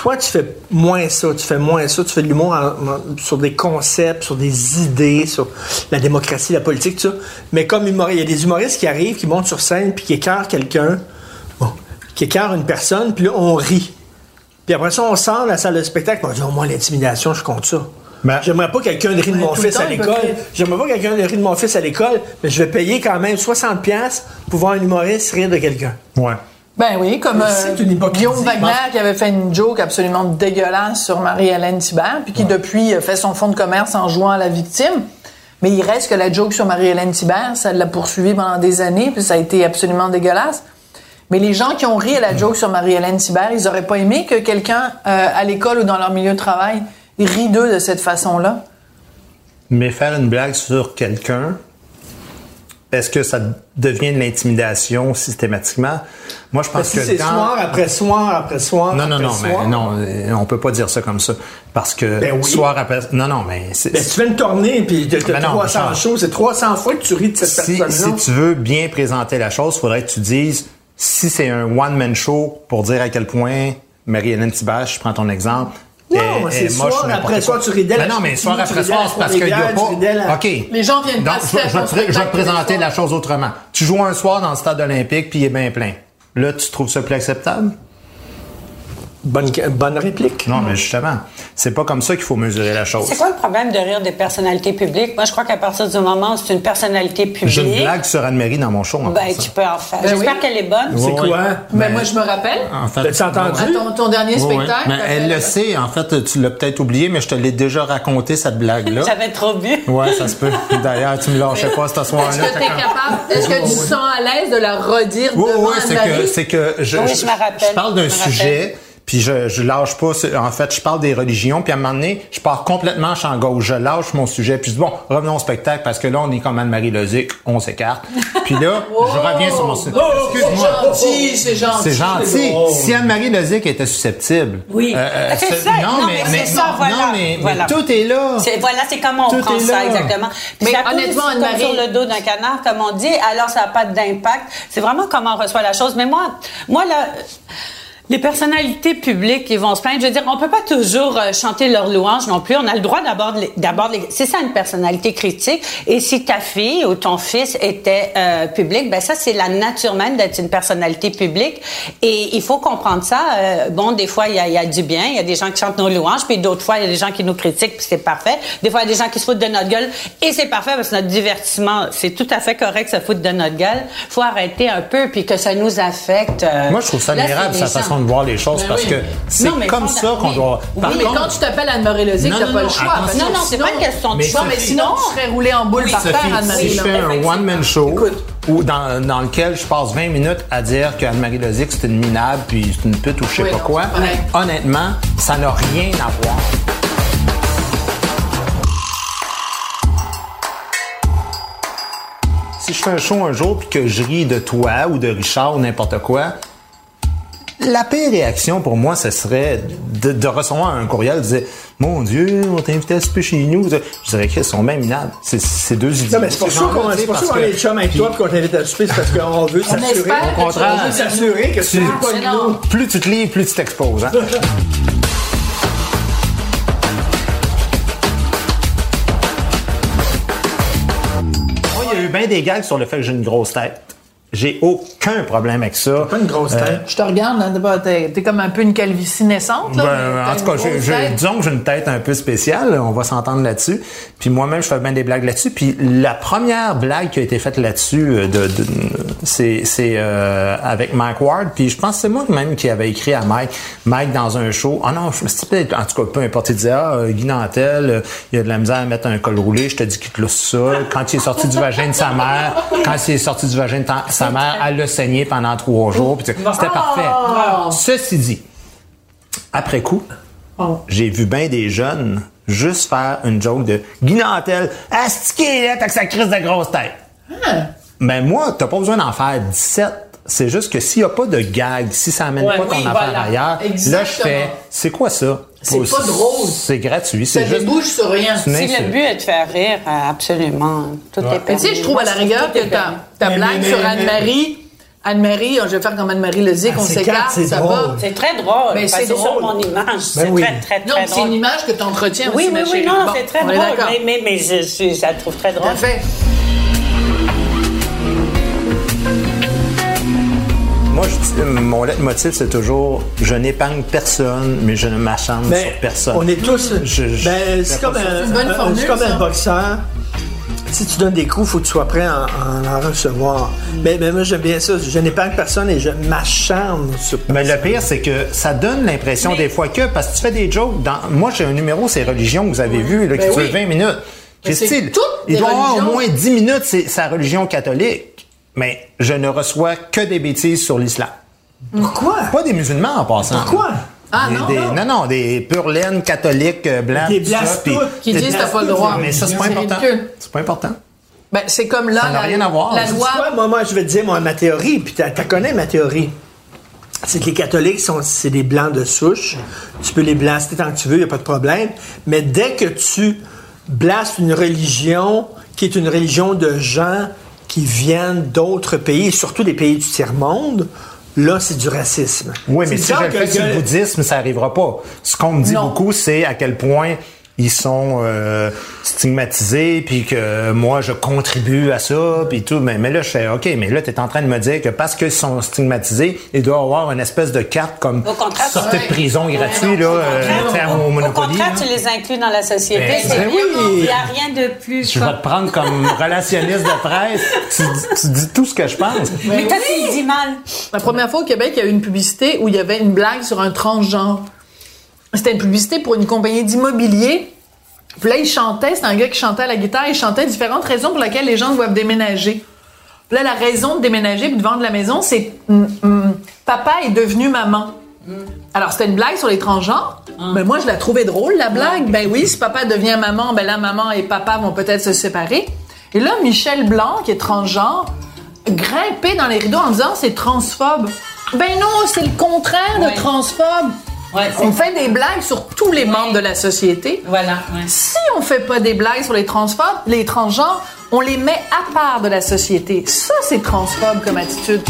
toi, tu fais moins ça. Tu fais moins ça. Tu fais de l'humour sur des concepts, sur des idées, sur la démocratie, la politique, tout ça. Mais comme humoriste, il y a des humoristes qui arrivent, qui montent sur scène, puis qui écœurent quelqu'un, bon, qui écœurent une personne, puis là, on rit. Puis après ça, on sort de la salle de spectacle, on dit, au moins, l'intimidation, je compte ça. Ben- J'aimerais pas que quelqu'un rit de mon tout le fils temps, à l'école. J'aimerais pas que quelqu'un rit de mon fils à l'école, mais je vais payer quand même 60$ piastres pour voir un humoriste rire de quelqu'un. Ouais. Ben oui, comme euh. Guillaume Wagner qui avait fait une joke absolument dégueulasse sur Marie-Hélène Thibert, puis qui depuis euh, fait son fonds de commerce en jouant à la victime. Mais il reste que la joke sur Marie-Hélène Thibert, ça l'a poursuivi pendant des années, puis ça a été absolument dégueulasse. Mais les gens qui ont ri à la joke sur Marie-Hélène Thibert, ils auraient pas aimé que quelqu'un euh, à l'école ou dans leur milieu de travail rit d'eux de cette façon-là? Mais faire une blague sur quelqu'un, est-ce que ça devient de l'intimidation systématiquement? Moi, je pense Si que c'est dans- soir après soir après soir. Non, non, après non, mais non, euh, on peut pas dire ça comme ça. Parce que Ben oui. soir après. Non, non, mais c'est. Ben, si tu fais une tournée puis t'as Ben non, 300 Richard. shows, c'est 300 fois que tu ris de cette si, personne-là. si tu veux bien présenter la chose, il faudrait que tu dises si c'est un one-man show pour dire à quel point Marie-Hélène Thibert, je prends ton exemple. Non, est- c'est est moche soir après soir, tu ris d'elle Ben à non, mais soir tu après soir, parce qu'il y a pas. à- OK. Les gens viennent Donc, pas je, je vais te- je vais te spectacle présenter la chose autrement. Tu joues un soir dans le stade olympique puis il est bien plein. Là, tu trouves ça plus acceptable? Bonne, bonne réplique. Non, mais justement, c'est pas comme ça qu'il faut mesurer la chose. C'est quoi le problème de rire des personnalités publiques? Moi, je crois qu'à partir du moment où c'est une personnalité publique, J'ai une blague sur Anne-Marie dans mon show. en ben, tu peux en faire. Ben J'espère oui. qu'elle est bonne. C'est quoi? Ben, Ben, moi, je me rappelle. En fait, T'as-tu entendu? À ton, ton dernier spectacle. Mais t'as elle fait- le sait. En fait, tu l'as peut-être oublié, mais je te l'ai déjà raconté, cette blague-là. J'avais trop bu. Ouais, ça se peut. D'ailleurs, tu me lâchais pas ce soir-là. Est-ce que tu es T'as comme- capable, est-ce que tu te sens à l'aise de la redire Oui, oui, c'est que, c'est que je, Oui, je me rappelle. je parle d'un sujet, puis je, je lâche pas. En fait, je parle des religions, puis à un moment donné, je pars complètement champ gauche. Je lâche mon sujet, puis je dis, bon, revenons au spectacle, parce que là, on est comme Anne-Marie Lozic, on s'écarte. Puis là, je reviens sur mon sujet. C'est Excuse-moi. gentil, c'est gentil. C'est gentil. Si Anne-Marie Lozic était susceptible. Oui. euh, C'est ce- ça. Non, mais, mais- c'est ça, voilà. non, mais, mais Voilà. tout est là. C'est- Voilà, c'est comment on Tout prend ça exactement. Puis Mais ça honnêtement, Anne-Marie- sur le dos d'un canard, comme on dit, alors ça n'a pas d'impact. C'est vraiment comment on reçoit la chose. Mais moi, moi là. Les personnalités publiques, ils vont se plaindre. Je veux dire, on peut pas toujours euh, chanter leur louange non plus. On a le droit d'abord, d'abord, c'est ça une personnalité critique. Et si ta fille ou ton fils était euh, public, ben ça c'est la nature même d'être une personnalité publique. Et il faut comprendre ça. Euh, bon, des fois il y a, y a du bien, il y a des gens qui chantent nos louanges, puis d'autres fois il y a des gens qui nous critiquent, puis c'est parfait. Des fois il y a des gens qui se foutent de notre gueule, et c'est parfait parce que notre divertissement, c'est tout à fait correct de se foutre de notre gueule. Faut arrêter un peu, puis que ça nous affecte. euh, Moi, je trouve ça admirable, sa méchant. Façon de voir les choses, Ben parce oui. que c'est comme ça qu'on doit. Oui, Par mais contre- quand tu t'appelles Anne-Marie Lozic, t'as non, pas le choix. parce Non, non, c'est pas une question de choix. Mais sinon, tu serais roulé en boule par terre, si Anne-Marie. je là. fais un one-man show ou dans, dans lequel je passe 20 minutes à dire qu'Anne-Marie Lozic, c'est une minable, puis c'est une pute ou je sais Oui, pas non, quoi, honnêtement, ça n'a rien à voir. Si je fais un show un jour puis que je ris de toi ou de Richard ou n'importe quoi, la pire réaction pour moi, ce serait de, de recevoir un courriel qui disait Mon Dieu, on t'a invité à souper chez nous. Je dirais qu'ils sont même minables. C'est c'est deux idiots. Non, mais c'est pour ça qu'on c'est pour ça qu'on est chum avec toi et qu'on t'invite à souper, c'est parce qu'on veut s'assurer. espère que On veut s'assurer que tu pas nous. Plus tu te livres, plus tu t'exposes. hein. Moi, il y a eu bien des gags sur le fait que j'ai une grosse tête. J'ai aucun problème avec ça. Pas une grosse tête? Je te regarde, hein, t'es pas- t'es t'es comme un peu une calvitie naissante. Là, Ben, en tout cas, j'ai- tête. disons que j'ai une tête un peu spéciale, on va s'entendre là-dessus. Puis moi-même, je fais bien des blagues là-dessus. Puis la première blague qui a été faite là-dessus, euh, de, de- c'est c'est, euh, avec Mike Ward. Puis je pense que c'est moi même qui avait écrit à Mike, Mike dans un show. Ah non, je me suis dit, en tout cas, peu importe. Il disait, ah, euh, Guy Nantel, euh, il a de la misère à mettre un col roulé. Je te dis qu'il te lousse ça. Quand il est sorti du vagin de sa mère, quand il est sorti du vagin de ta- sa mère, elle l'a saigné pendant trois jours. C'était parfait. Ceci dit, après coup, j'ai vu bien des jeunes juste faire une joke de Guy Nantel, astiqué là, que sa crise de grosse tête. Ah. Ben moi, t'as pas besoin d'en faire 17. C'est juste que s'il n'y a pas de gag, si ça amène Ouais, pas ton oui, affaire voilà. ailleurs, là, je fais, c'est quoi ça? C'est pas drôle. C'est gratuit. Ça C'est juste. débouche sur rien. c'est Si le but est de faire rire, euh, absolument, tout est Mais permis. tu sais, je trouve à la rigueur que ta, ta blague sur Anne-Marie, Anne-Marie, je vais faire comme Anne-Marie le dit, Ah, qu'on c'est s'écarte, c'est ça drôle. va. C'est très drôle. Mais c'est c'est sur drôle. mon image. c'est oui. très, très, Non, c'est une image que tu entretiens Oui, aussi, oui, oui, non, Bon, c'est très est drôle. Mais, mais, mais je, je, je la trouve très Tout drôle. à fait. Moi, je mon leitmotiv, c'est toujours je n'épargne personne, mais je ne m'acharne Mais sur personne. on est tous. Je- je- ben, c'est comme, un, une bonne un- formule, c'est comme ça. un boxeur. Si tu donnes des coups, il faut que tu sois prêt à, à en recevoir. Mais, mais moi, j'aime bien ça. Je n'épargne personne et je m'acharne sur Mais le pire, c'est que ça donne l'impression des fois que, parce que tu fais des jokes, dans, moi j'ai un numéro, c'est religion que vous avez vu, là, qui Ben dure oui. 20 minutes. Christine, il doit avoir au moins 10 minutes, c'est sa religion catholique. Mais je ne reçois que des bêtises sur l'islam. Pourquoi? Pas des musulmans en passant. Pourquoi? Ah, Des- non, des- non. non, non, des pur laines catholiques euh, blancs. Des tout ça, blasses puis- toutes. Qui disent t'as pas le droit. Mais ça, c'est pas important. C'est pas important. Ben, c'est comme là, Ça n'a rien à voir. la loi. moi, moi, je vais te dire moi, ma théorie, puis tu connais ma théorie. C'est que les catholiques, sont, c'est des blancs de souche. Tu peux les blaster tant que tu veux, il n'y a pas de problème. Mais dès que tu blastes une religion qui est une religion de gens qui viennent d'autres pays, et surtout des pays du tiers-monde, là, c'est du racisme. Oui, mais C'est si je le fais sur le bouddhisme, ça n'arrivera pas. Ce qu'on me dit Non. beaucoup, c'est à quel point ils sont euh, stigmatisés, puis que moi, je contribue à ça, puis tout. Mais, mais là, je fais, OK, mais là, tu es en train de me dire que parce qu'ils sont stigmatisés, il doit y avoir une espèce de carte comme Au sortie de prison gratuit, là, euh, au Au Monopoly. contraire, là. tu les inclus dans la société. Ben, c'est ben oui. Il n'y a rien de plus. Je vais te prendre comme relationniste de presse. Tu, tu dis tout ce que je pense. Mais toi, tu le dis mal. La première fois au Québec, il y a eu une publicité où il y avait une blague sur un transgenre. C'était une publicité pour une compagnie d'immobilier. Puis là, il chantait, c'était un gars qui chantait à la guitare, il chantait différentes raisons pour lesquelles les gens doivent déménager. Puis là, la raison de déménager puis de vendre la maison, c'est hum, hum, papa est devenu maman. Alors, c'était une blague sur les transgenres. Mais moi, je la trouvais drôle, la blague. Ben oui, si papa devient maman, ben là, maman et papa vont peut-être se séparer. Et là, Michel Blanc, qui est transgenre, grimpait dans les rideaux en disant c'est transphobe. Ben non, c'est le contraire Ouais. de transphobe. Ouais, on fait des blagues sur tous les membres de la société. Voilà. ouais. Si on fait pas des blagues sur les transphobes, les transgenres, on les met à part de la société. Ça, c'est transphobe comme attitude.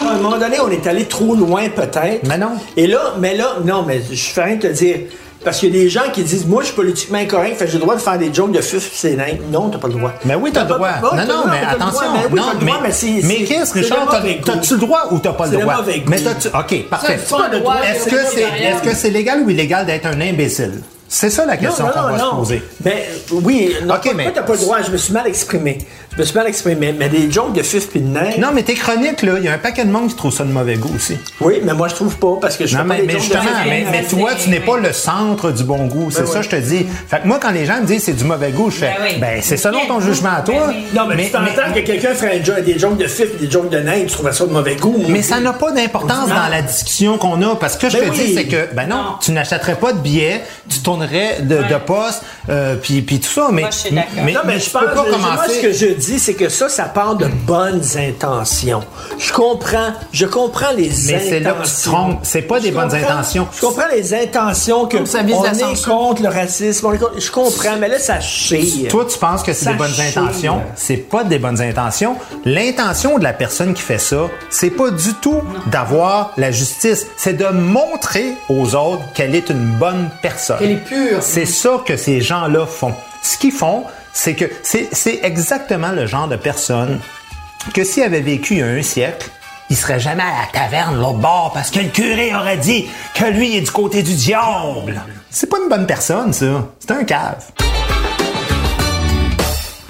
À un moment donné, on est allé trop loin, peut-être. Mais non. Et là, mais là, non, mais je fais rien te dire. Parce qu'il y a des gens qui disent, moi, je suis politiquement incorrect, fait j'ai le droit de faire des jokes de fuf c'est nain. Non, t'as pas le droit. Mais oui, t'as le droit. pas- non, non, mais attention. Mais oui, non, t'as le droit, mais c'est. mais c'est- qu'est-ce, c'est Richard, t'as-tu le droit ou t'as pas le droit? Mais t'as-tu, ok, parfait. c'est pas le droit, Est-ce que c'est, derrière. est-ce que c'est légal ou illégal d'être un imbécile? C'est ça la question qu'on non, va se poser. Mais oui, non, mais- t'as pas le droit, je me suis mal exprimé. Je me suis mal exprimé, mais des jokes de fif pis de nain. Non, mais tes chroniques, là, il y a un paquet de monde qui trouve ça de mauvais goût aussi. Oui, mais moi, je trouve pas, parce que je Non, mais, mais justement, mais, mais toi, tu n'es pas le centre du bon goût. C'est Ben ça, oui. je te dis. Fait que moi, quand les gens me disent c'est du mauvais goût, je fais, Ben oui. ben, c'est selon ton Ben jugement à toi. oui. Non, mais, tu t'entends que quelqu'un ferait un des jokes de fif et des jokes de nain, tu trouverais ça de mauvais goût. Mais ça n'a pas d'importance dans la discussion qu'on a parce que je Ben te oui. dis c'est que ben non, Non. tu n'achèterais pas de billets, tu tournerais de, de poste euh, puis puis tout ça mais Moi, je suis d'accord. mais, Non, mais mais je pense, peux pas je- je- moi, commencer ce que je dis, c'est que ça, ça part de bonnes intentions. Je comprends, je comprends les Mais c'est là que tu te intentions. trompes. C'est pas des Je bonnes intentions. Je comprends les intentions que ça vise on est censure. contre le racisme. on est contre- je comprends, mais là, ça chire. Toi, tu penses que c'est des bonnes chire. intentions? C'est pas des bonnes intentions. L'intention de la personne qui fait ça, c'est pas du tout d'avoir la justice. C'est de montrer aux autres qu'elle est une bonne personne. Qu'elle est pure. C'est ça que ces gens-là font. Ce qu'ils font, c'est que c'est exactement le genre de personne que s'il avait vécu il y a un siècle, il serait jamais à la taverne l'autre bord parce que le curé aurait dit que lui est du côté du diable. C'est pas une bonne personne, ça. C'est un cave.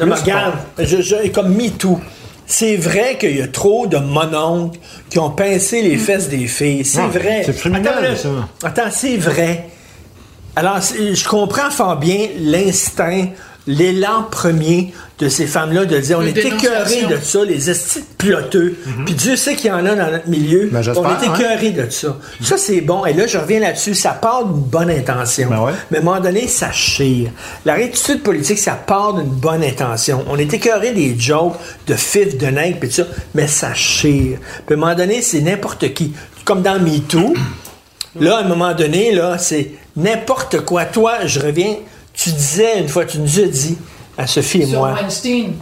Non, mais regarde, je, je, comme MeToo. C'est vrai qu'il y a trop de mononcles qui ont pincé les fesses des filles. C'est vrai. c'est criminel, ça. Attends, c'est vrai. Alors, je comprends fort bien l'instinct l'élan premier de ces femmes-là de dire on est dénonciation. de ça, les estis ploteux. Puis Dieu sait qu'il y en a dans notre milieu. Ben, on est ouais. écœurés de ça. Ça, c'est bon. Et là, je reviens là-dessus. Ça part d'une bonne intention. Ben ouais. Mais à un moment donné, ça chire. La rétitude politique, ça part d'une bonne intention. On est écœuré des jokes de fif, de nègre, puis tout ça, mais ça chire. Puis à un moment donné, c'est n'importe qui. Comme dans MeToo, là, à un moment donné, là, c'est n'importe quoi. Toi, je reviens, tu disais une fois, tu nous as dit, à Sophie et Sur moi, Weinstein,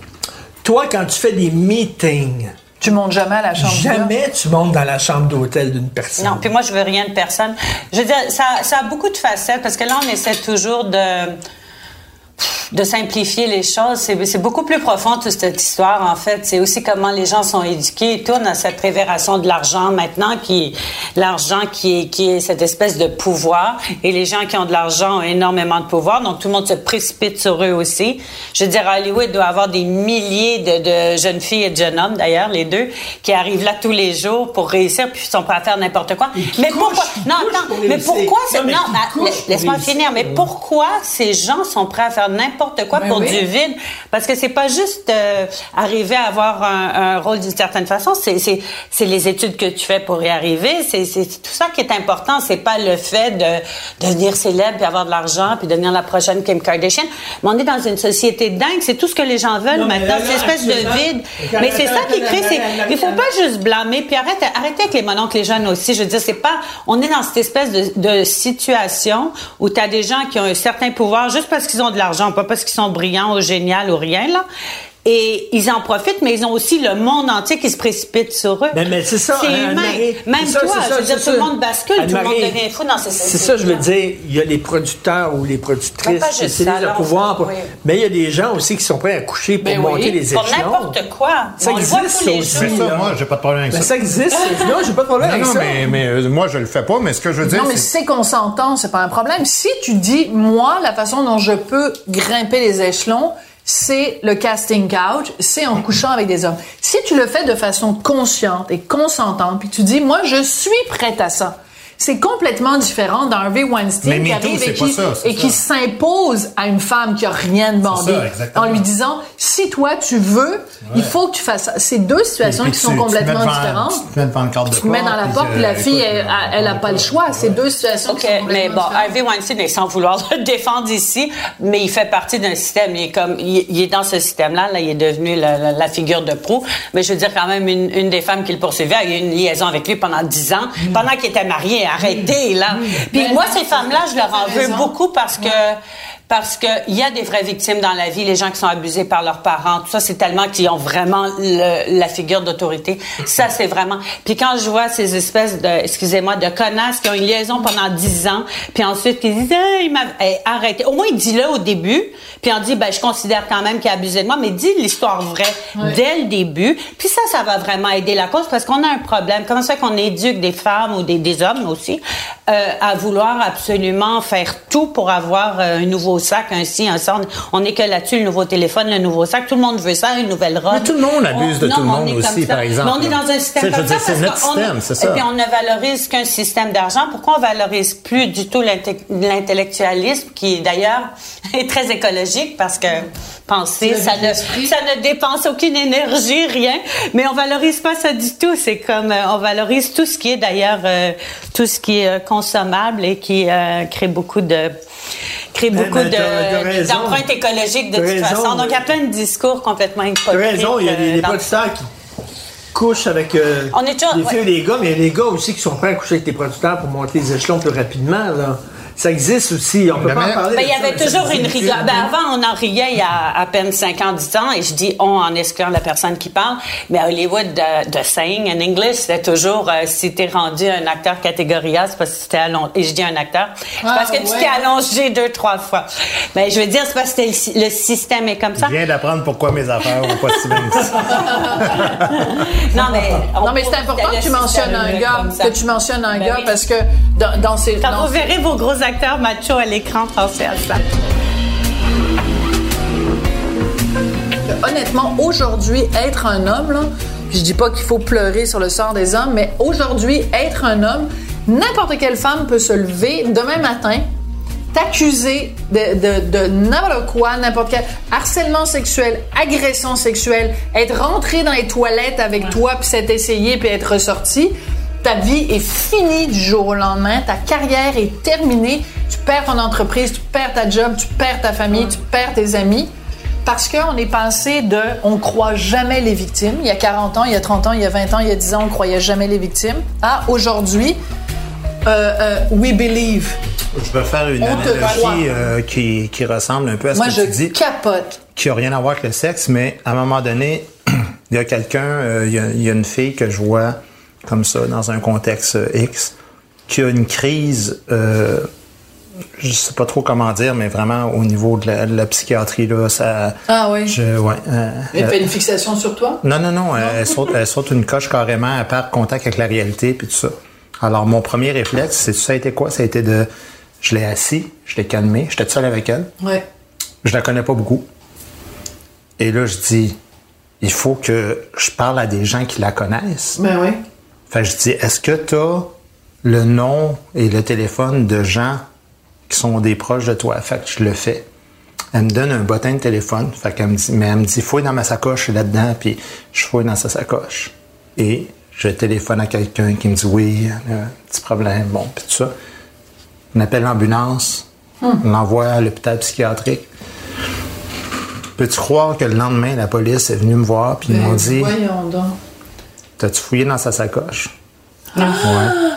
toi, quand tu fais des meetings, tu montes jamais à la chambre. jamais tu montes dans la chambre d'hôtel d'une personne. Non, puis moi, je veux rien de personne. Je veux dire, ça, ça a beaucoup de facettes parce que là, on essaie toujours de de simplifier les choses. C'est beaucoup plus profond toute cette histoire, en fait. C'est aussi comment les gens sont éduqués et tournent à cette révération de l'argent maintenant, qui l'argent qui est, qui est cette espèce de pouvoir. Et les gens qui ont de l'argent ont énormément de pouvoir, donc tout le monde se précipite sur eux aussi. Je veux dire, Hollywood doit avoir des milliers de, de jeunes filles et de jeunes hommes, d'ailleurs, les deux, qui arrivent là tous les jours pour réussir, puis ils sont prêts à faire n'importe quoi. Mais pourquoi? Non, attends, mais pourquoi Non, mais pour laisse-moi finir. Mais pourquoi ces gens sont prêts à faire n'importe quoi Ben pour oui. du vide Parce que c'est pas juste euh, arriver à avoir un, un rôle d'une certaine façon. C'est c'est c'est les études que tu fais pour y arriver. C'est c'est tout ça qui est important. C'est pas le fait de devenir célèbre puis avoir de l'argent puis devenir la prochaine Kim Kardashian. Mais on est dans une société dingue. C'est tout ce que les gens veulent Non, maintenant. Cette espèce de vide. Mais c'est ça qui crée. c'est- Il faut pas juste blâmer. Puis arrête, arrêtez avec les mononcles, les jeunes aussi. Je veux dire, c'est pas. On est dans cette espèce de, de situation où tu as des gens qui ont un certain pouvoir juste parce qu'ils ont de l'argent, pas parce qu'ils sont brillants ou géniaux ou rien, là. Et ils en profitent, mais ils ont aussi le monde entier qui se précipite sur eux. Ben, mais c'est ça, C'est Anne- humain. Anne-Marie. Même ça, toi, ça, je veux dire, c'est tout le ça. monde bascule, tout le monde devient fou dans ces C'est ça, je veux dire. Il y a les producteurs ou les Mais productrices qui utilisent ça, le là, pouvoir. pour- oui. Mais il y a des gens aussi qui sont prêts à coucher pour Ben monter oui, les échelons. Pour n'importe quoi. Ça on le voit existe, tous les ça aussi. jours. Mais ça, moi, j'ai pas de problème avec Ben, ça. ça existe. non, j'ai pas de problème Non, avec non, ça. mais, mais euh, moi, je le fais pas, mais ce que je veux dire, Non, mais c'est... c'est qu'on s'entend, c'est pas un problème. Si tu dis, moi, la façon dont je peux grimper les échelons, c'est le casting couch, c'est en couchant avec des hommes. Si tu le fais de façon consciente et consentante, puis tu dis, moi, je suis prête à ça. C'est complètement différent d'Harvey Weinstein Mais qui arrive et qui, ça, c'est et qui ça. s'impose à une femme qui a rien demandé ça, exactement. en lui disant si toi tu veux, il faut que tu fasses ça. C'est deux situations Puis qui tu- sont complètement différentes. Tu te mets devant le cadre de Tu te mets dans la porte, puis la fille, elle, elle a pas le choix. C'est deux situations OK, qui sont mais bon, différentes. Harvey Weinstein, est sans vouloir le défendre ici, mais il fait partie d'un système. Il est comme, il, il est dans ce système-là. Là, il est devenu la, la- la figure de proue. Mais je veux dire quand même, une, une des femmes qui le poursuivait a eu une liaison avec lui pendant dix ans, Mm. pendant qu'il était marié. Arrêtez là. Puis Ben, moi, ces femmes-là, je leur en veux beaucoup parce que. Parce que il y a des vraies victimes dans la vie, les gens qui sont abusés par leurs parents, tout ça, c'est tellement qu'ils ont vraiment le- la figure d'autorité. Ça, c'est vraiment. Puis quand je vois ces espèces de, excusez-moi, de connasses qui ont une liaison pendant dix ans, puis ensuite qui disent, ah, il m'a hey, arrêté. Au moins, dis-le au début, puis on dit, ben, je considère quand même qu'il a abusé de moi, mais dis l'histoire vraie dès le début. Puis ça, ça va vraiment aider la cause parce qu'on a un problème. Comment ça qu'on éduque des femmes ou des, des hommes aussi euh, à vouloir absolument faire tout pour avoir euh, un nouveau sac, un ci, un ça. On n'est que là-dessus, le nouveau téléphone, le nouveau sac. Tout le monde veut ça, une nouvelle robe. Mais tout le monde abuse de non, tout le monde aussi, par exemple. Mais on est dans un système comme ça c'est notre système, c'est ça. Et puis on ne valorise qu'un système d'argent. Pourquoi on valorise plus du tout l'inte- l'intellectualisme, qui d'ailleurs est très écologique parce que penser, ça ne, ça ne dépense aucune énergie, rien. Mais on valorise pas ça du tout. C'est comme euh, on valorise tout ce qui est d'ailleurs euh, tout ce qui est euh, consommable et qui euh, crée beaucoup de crée Mais- beaucoup de d'empreintes écologiques de toute raison. façon. Donc il y a plein de discours complètement hypocrites. Raison, il y a des, euh, des producteurs qui couchent avec euh, On est toujours- des filles ouais. et des gars, mais il y a des gars aussi qui sont prêts à coucher avec des producteurs pour monter les échelons plus rapidement. Là. Ça existe aussi, on peut Mais- pas en parler. Ben, de il y avait toujours une rigueur. Ben, avant, on en riait il y a à peine 5 ans, 10 ans, et je dis on en excluant la personne qui parle. Mais à Hollywood, the, the saying in English, c'était toujours euh, si t'es rendu un acteur catégorie A, c'est parce que tu t'es allongé. Et je dis un acteur, c'est Ah, parce que tu ouais. t'es allongé deux, trois fois. Mais je veux dire, c'est parce que le, sy- le système est comme ça. Je viens d'apprendre pourquoi mes affaires vont pas si bien. Non, mais, on Non, mais c'est important que tu mentionnes un gars, que tu mentionnes un Ben gars oui. parce que dans, dans ces... Quand dans vous verrez vos gros acteurs machos à l'écran, pensez à ça. honnêtement, aujourd'hui, être un homme, là, je dis pas qu'il faut pleurer sur le sort des hommes, mais aujourd'hui, être un homme, n'importe quelle femme peut se lever demain matin t'accuser de, de, de n'importe quoi, n'importe quel harcèlement sexuel, agression sexuelle, être rentré dans les toilettes avec toi, puis s'être essayé, puis être ressorti, ta vie est finie du jour au lendemain, ta carrière est terminée, tu perds ton entreprise, tu perds ta job, tu perds ta famille, tu perds tes amis. Parce qu'on est passé de on croit jamais les victimes, il y a 40 ans, il y a 30 ans, il y a 20 ans, il y a 10 ans, on croyait jamais les victimes, à aujourd'hui, euh, euh, we believe. Je vais faire une On analogie euh, qui, qui ressemble un peu à ce Moi, que je tu dis, capote. qui n'a rien à voir avec le sexe, mais à un moment donné, il y a quelqu'un, il y a- il y, a une fille que je vois comme ça, dans un contexte X, qui a une crise, euh, je sais pas trop comment dire, mais vraiment au niveau de la, de la psychiatrie, là, ça... Ah oui. Je, ouais, euh, Elle euh, fait une fixation sur toi? non, non, non. Elle, elle saute, elle saute une coche carrément, elle perd contact avec la réalité, puis tout ça. Alors, mon premier réflexe, c'est ça a été quoi? Ça a été de. Je l'ai assis, je l'ai calmé, j'étais seul avec elle. Ouais. Je la connais pas beaucoup. Et là, je dis, il faut que je parle à des gens qui la connaissent. Ben oui. Fait que je dis, est-ce que tu as le nom et le téléphone de gens qui sont des proches de toi? Fait que je le fais. Elle me donne un bottin de téléphone. Fait qu'elle me dit, mais elle me dit, fouille dans ma sacoche, là-dedans, puis je fouille dans sa sacoche. Et je téléphone à quelqu'un qui me dit, oui, un petit problème, bon, puis tout ça. On appelle l'ambulance, on l'envoie à l'hôpital psychiatrique. Peux-tu croire que le lendemain, la police est venue me voir, puis ils m'ont Ben, dit, Voyons donc. T'as-tu fouillé dans sa sacoche? Ah! Ouais.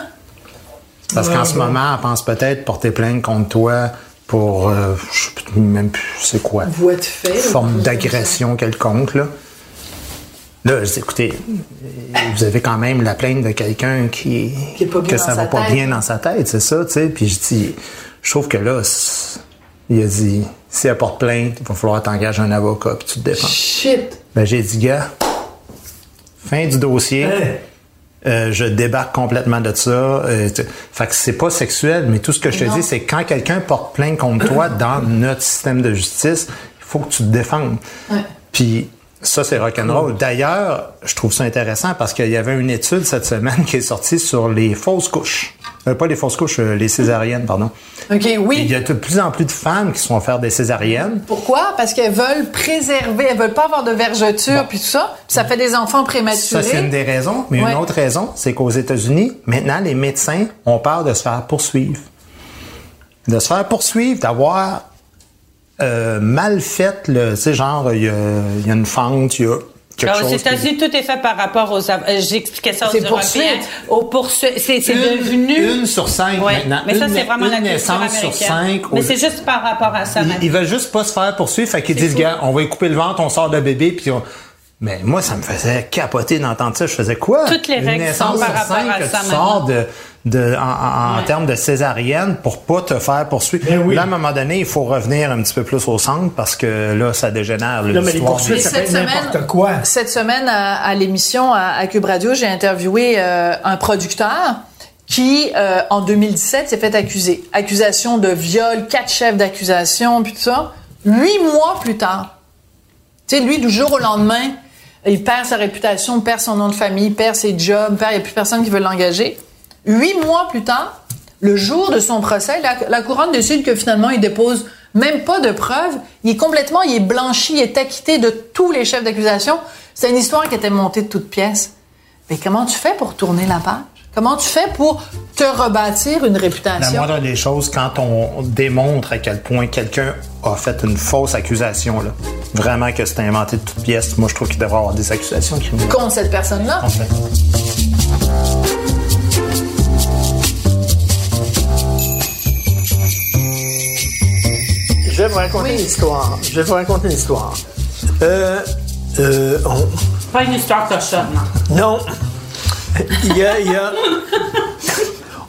Parce qu'en ce moment, elle pense peut-être porter plainte contre toi pour, euh, je sais même plus c'est quoi, Voie de fait. forme d'agression quelconque, là. Là, je dis, écoutez, vous avez quand même la plainte de quelqu'un qui, Qui est pas bien que ça va pas tête. bien dans sa tête, c'est ça, tu sais. Puis je dis, je trouve que là, il a dit, si elle porte plainte, il va falloir t'engager un avocat puis tu te défends. Shit. Ben, j'ai dit, gars, fin du dossier. Euh, je débarque complètement de ça. Euh, fait que c'est pas sexuel, mais tout ce que je te Non. dis, c'est quand quelqu'un porte plainte contre toi dans notre système de justice, il faut que tu te défendes. Puis ça, c'est rock'n'roll. D'ailleurs, je trouve ça intéressant parce qu'il y avait une étude cette semaine qui est sortie sur les fausses couches. Euh, pas les fausses couches, euh, les césariennes, pardon. OK, Il oui. y a de plus en plus de femmes qui se font faire des césariennes. Pourquoi? Parce qu'elles veulent préserver, elles veulent pas avoir de vergeture puis tout ça. Puis ça fait des enfants prématurés. Ça, c'est une des raisons. Mais Ouais. une autre raison, c'est qu'aux États-Unis, maintenant, les médecins ont peur de se faire poursuivre. De se faire poursuivre, d'avoir euh, mal fait, le, tu sais, genre, il y a, il y a une fente, il y a qui- États-Unis, tout est fait par rapport aux. av- euh, J'expliquais ça aux C'est Européens. Aux poursuites. C'est c'est Une- devenu. une sur cinq Ouais. maintenant. Mais ça, c'est vraiment une la naissance sur américaine. cinq Mais aux- c'est juste par rapport à ça Ils, ils veulent juste pas se faire poursuivre, fait qu'ils disent, gars, on va y couper le ventre, on sort le bébé, puis on... Mais moi, ça me faisait capoter d'entendre ça. Je faisais quoi? Toutes les Une règles naissance sont par rapport cinq à que ça tu sors de, de, en, en- Ouais. termes de césarienne pour pas te faire poursuivre. Ben oui. Là, à un moment donné, il faut revenir un petit peu plus au centre parce que là, ça dégénère. Non, mais les poursuites, ça peut être n'importe quoi. Cette semaine, à, à l'émission à, à Cube Radio, j'ai interviewé euh, un producteur qui, euh, en 2017, s'est fait accuser. Accusation de viol, quatre chefs d'accusation, puis tout ça. Huit mois plus tard. Tu sais, lui, du jour au lendemain, il perd sa réputation, perd son nom de famille, perd ses jobs, perd, il n'y a plus personne qui veut l'engager. Huit mois plus tard, le jour de son procès, la, couronne décide que finalement, il dépose même pas de preuves. Il est complètement, il est blanchi, il est acquitté de tous les chefs d'accusation. C'est une histoire qui était montée de toutes pièces. Mais comment tu fais pour tourner la page? Comment tu fais pour te rebâtir une La réputation? moindre des choses, quand on démontre à quel point quelqu'un a fait une fausse accusation, là, vraiment que c'est inventé de toutes pièces, moi je trouve qu'il devrait y avoir des accusations criminelles. Contre cette personne-là? En fait. Je vais vous raconter une histoire. Je vais vous raconter une histoire. Euh, euh, on- Pas une histoire cochonne, non. Il y a, il y a-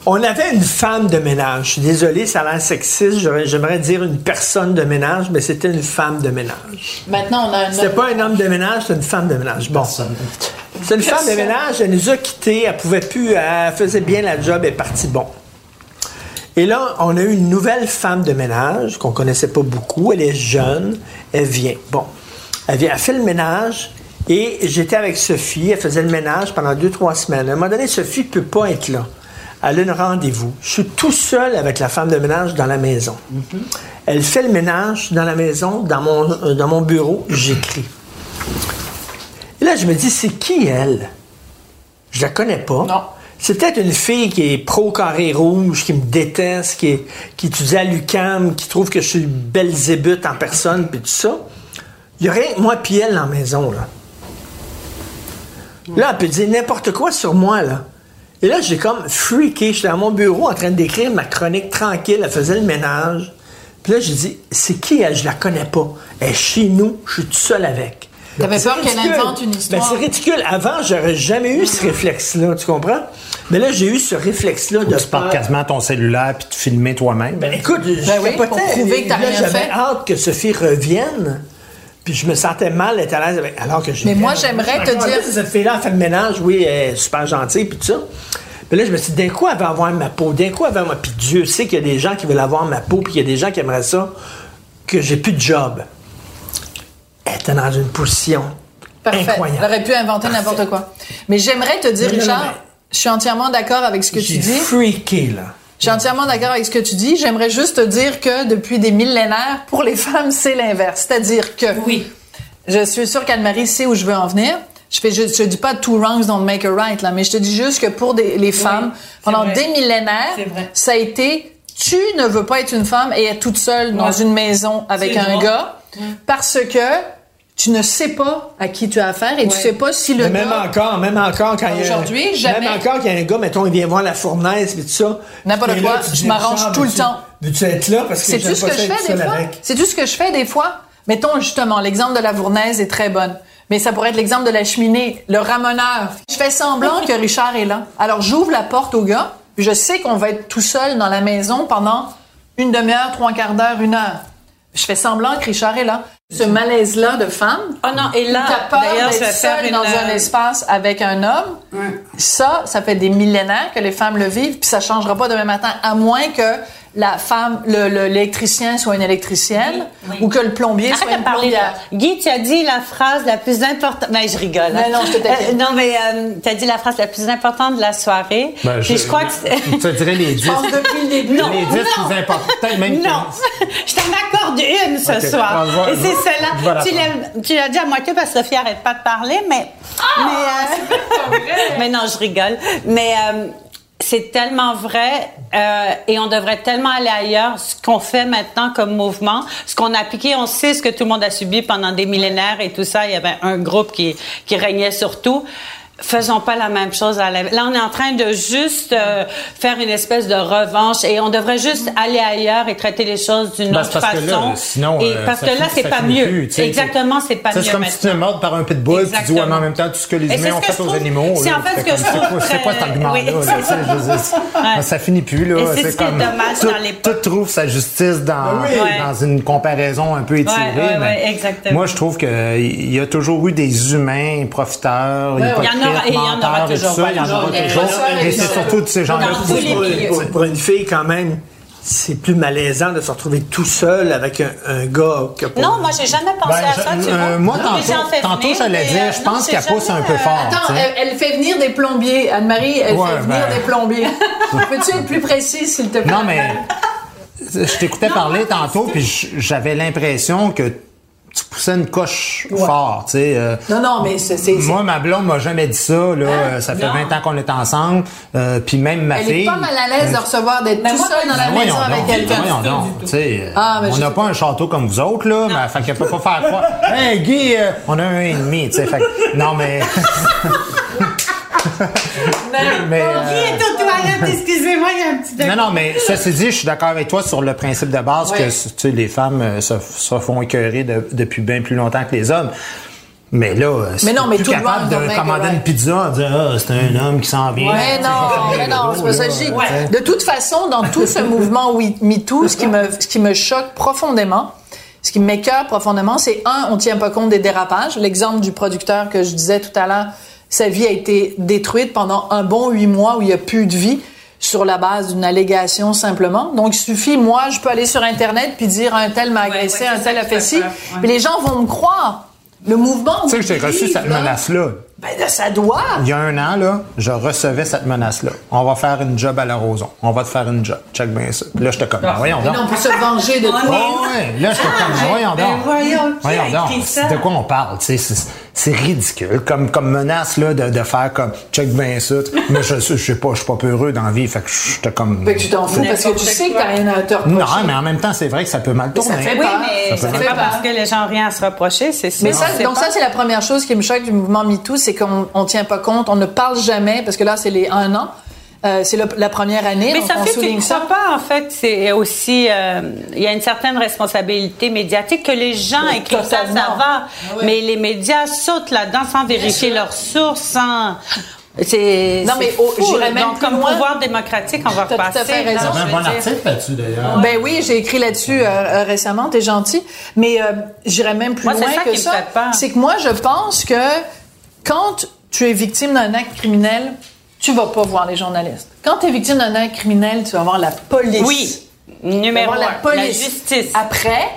On avait une femme de ménage. Je suis désolé, ça a l'air sexiste. J'aurais- J'aimerais dire une personne de ménage, mais c'était une femme de ménage. Maintenant, on a un C'était pas un homme de ménage, c'était une femme de ménage. Bon. C'est une femme de ménage, elle nous a quittés, elle pouvait plus, elle faisait bien la job, elle est partie bon. Et là, on a eu une nouvelle femme de ménage qu'on connaissait pas beaucoup. Elle est jeune, elle vient. Bon, elle vient, elle fait le ménage. Et j'étais avec Sophie, elle faisait le ménage pendant deux, trois semaines. À un moment donné, Sophie peut pas être là. elle a un rendez-vous. Je suis tout seul avec la femme de ménage dans la maison. Elle fait le ménage dans la maison, dans mon, euh, dans mon bureau, j'écris. Et là, je me dis, c'est qui elle? Je la connais pas. Non. C'est peut-être une fille qui est pro carré rouge, qui me déteste, qui, est- qui étudie à l'UCAM, qui trouve que je suis Belzébuth en personne, puis tout ça. Il y a rien moi puis elle dans la maison, là. Là, elle peut dire n'importe quoi sur moi, là. Et là, j'ai comme freaké. J'étais à mon bureau en train d'écrire ma chronique tranquille. Elle faisait le ménage. Puis là, j'ai dit, c'est qui elle? Je la connais pas. Elle est chez nous. Je suis tout seul avec. T'avais C'est peur qu'elle ridicule. invente une histoire. Ben, c'est ridicule. Avant, j'aurais jamais eu ce réflexe-là. Tu comprends? Mais là, j'ai eu ce réflexe-là de Tu pars quasiment ton cellulaire puis te filmer toi-même. Ben, écoute, je Ben oui, capotais. pour prouver que t'as rien J'avais fait. hâte que Sophie revienne. Puis je me sentais mal d'être à l'aise avec. Alors que j'ai. Mais moi, j'aimerais te dire- Cette fille-là, fait le ménage, oui, elle est super gentille, puis tout ça. Mais là, je me suis dit, d'un coup, elle va avoir ma peau. D'un coup, elle va avoir. Puis Dieu sait qu'il y a des gens qui veulent avoir ma peau, puis qu'il y a des gens qui aimeraient ça, que j'ai plus de job. Elle était dans une position Parfait. Elle incroyable. aurait pu inventer n'importe quoi. Mais j'aimerais te dire, Richard, je suis entièrement d'accord avec ce que tu dis. freaké, là. Je suis entièrement d'accord avec ce que tu dis. J'aimerais juste te dire que depuis des millénaires, pour les femmes, c'est l'inverse. C'est-à-dire que Oui. je suis sûre qu'Anne-Marie sait où je veux en venir. Je fais, je, je dis pas two wrongs don't make a right, là, mais je te dis juste que pour des- les femmes, pendant vrai. des millénaires, ça a été tu ne veux pas être une femme et être toute seule dans une maison avec un gars parce que tu ne sais pas à qui tu as affaire et tu Ouais. sais pas si le Mais même gars encore, même encore quand il y a Aujourd'hui, jamais. Même encore quand il y a un gars, mettons, il vient voir la fournaise et tout ça. N'importe là, quoi, tu je m'arrange Richard, tout le temps. Veux-tu être là parce que C'est tout ce pas que je fais des fois? C'est tout ce que je fais des fois? Mettons justement l'exemple de la Vournaise est très bonne. Mais ça pourrait être l'exemple de la cheminée, le ramoneur. Je fais semblant que Richard est là. Alors j'ouvre la porte au gars, puis je sais qu'on va être tout seul dans la maison pendant une demi-heure, trois quarts d'heure, une heure. Je fais semblant que Richard est là. Ce malaise-là de femme, Oh non, et là, t'as peur d'être faire seule une... dans un euh, espace avec un homme. Ça, ça fait des millénaires que les femmes le vivent, puis ça changera pas demain matin, à moins que la femme, le- le- l'électricien soit une électricienne ou que le plombier soit une plombière. Guy, tu as dit la phrase la plus importante. Ben, je rigole. hein. Mais non, je te taquine. Euh, non, mais tu as dit la phrase la plus importante de la soirée. Ben, Puis je, crois que c'est- Je te dirais les 10. Je pense depuis le début. Non. les 10 plus importants. Peut-être même Non, je t'en accorde une ce Ok. soir. Ah, Et c'est celle-là. la Tu l'as- Tu l'as dit à moitié parce que Sophie arrête pas de parler, mais. mais, euh, mais non, je rigole. Mais euh, c'est tellement vrai euh, et on devrait tellement aller ailleurs. Ce qu'on fait maintenant comme mouvement, ce qu'on a appliqué, on sait ce que tout le monde a subi pendant des millénaires et tout ça. Il y avait un groupe qui, qui régnait sur tout. Faisons pas la même chose à la... Là, on est en train de juste euh, faire une espèce de revanche et on devrait juste aller ailleurs et traiter les choses d'une Ben, autre que façon. là, sinon, et euh, parce que là, finit- c'est pas mieux. plus. Exactement, c'est pas Ça, mieux C'est comme si tu te mordes par un pitbull, puis tu dis, ouais, mais en Exactement. même temps, tout ce que les humains ont fait aux trouve- animaux. c'est en fait ce que je trouve C'est quoi cet argument-là? Ça finit plus, là. C'est ce qui est comme. dommage tout, dans l'époque. tout trouve sa justice dans, oui. dans une comparaison un peu étirée. Exactement. Moi, je trouve qu'il y a toujours eu des humains profiteurs, Il y en et il y en aura menteurs et tout toujours, ça. Il y en aura toujours. Et c'est surtout de ces gens-là pour, une fille, quand même, c'est plus malaisant de se retrouver tout seul avec un, un gars que pour... Non, moi, j'ai jamais pensé Ben, à ça, je- tu euh, vois. moi, tantôt- fait tantôt, j'allais mais, dire, euh, je pense j'ai qu'elle pousse un peu euh, fort. Attends, tu sais. elle, elle fait venir des plombiers. Anne-Marie, elle Ouais, fait venir ben- des plombiers. Peux-tu être plus précise, s'il te plaît? Non, mais je t'écoutais parler tantôt, puis j'avais l'impression que tu poussais une coche fort, tu sais. euh, Non, non, mais c'est... moi, ma blonde m'a jamais dit ça, là. euh, Ça fait Non. 20 ans qu'on est ensemble. euh, puis même ma Elle fille. est pas mal à l'aise de recevoir d'être tout seul dans la maison voyons avec quelqu'un. voyons donc, tu sais, Ah, on n'a pas un château comme vous autres, là, mais fait qu'elle peut pas faire croire. Hey, Guy, euh, on a un et demi, tu sais. Fait que- non, mais. mais euh, Qui est aux toilettes? Excusez-moi, il y a un petit... non, non, mais ceci dit, je suis d'accord avec toi sur le principe de base Ouais. que tu sais, les femmes euh, se, se font écœurer de- depuis bien plus longtemps que les hommes. Mais là, euh, Mais non, mais plus tout le capable de commander une pizza en disant ah, c'est un homme qui s'en vient. Mais non, mais non, c'est pas ça là, que je dis. tu sais. De toute façon, dans tout ce mouvement MeToo, ce qui me, ce qui me choque profondément, ce qui m'écœure profondément, c'est un, on tient pas compte des dérapages. L'exemple du producteur que je disais tout à l'heure, sa vie a été détruite pendant un bon huit mois où il n'y a plus de vie sur la base d'une allégation simplement. Donc, il suffit, moi, je peux aller sur Internet puis dire un tel m'a agressé, ouais, un tel a fait ci. Puis les gens vont me croire. Le mouvement. Tu sais que j'ai reçu cette menace-là. Ben, ça doit. Il y a un an, là, je recevais cette menace-là. On va faire une job à la Roson. On va te faire une job. Check bien ça. Puis là, j'étais comme, voyons Mais donc. non, on peut se venger de On quoi? est- Ouais, là, j'étais comme, Ah, voyons ben donc. voyons, Voyons donc. ça? De quoi on parle, tu sais, c'est- ridicule. Comme, comme menace, là, de, de faire comme, check bien ça. Mais je, je sais pas, je suis pas peureux dans la vie. Fait que j'étais comme. Fait que tu t'en fous parce que tu sais que t'as rien à te reprocher. Non, mais en même temps, c'est vrai que ça peut mal tourner. ça fait Oui, peur. mais Ça pas parce que les gens ont rien à se reprocher, c'est ça. Mais ça, donc pas- ça, c'est la première chose qui me choque du mouvement MeToo, c'est qu'on on tient pas compte, on ne parle jamais, parce que là, c'est les un an. Euh, c'est le- la première année, Mais donc ça on fait, tu souligne ne crois pas, en fait, c'est aussi, euh, il y a une certaine responsabilité médiatique que les gens Mais écrivent ça, ça va. Ah. Mais les médias sautent là-dedans sans vérifier leurs sources, sans... C'est Non, mais j'irais même Donc, plus comme loin. pouvoir démocratique, on va T'as tout à repasser. fait raison. là, J'avais je un bon dire. article là-dessus, d'ailleurs. Ben oui, j'ai écrit là-dessus euh, euh, récemment, t'es gentil. Mais euh, j'irais même plus Moi, c'est loin ça que qui me ça. fait peur. C'est que moi, je pense que quand tu es victime d'un acte criminel, tu vas pas voir les journalistes. Quand tu es victime d'un acte criminel, tu vas voir la police. Oui, numéro un, la police. justice. Après,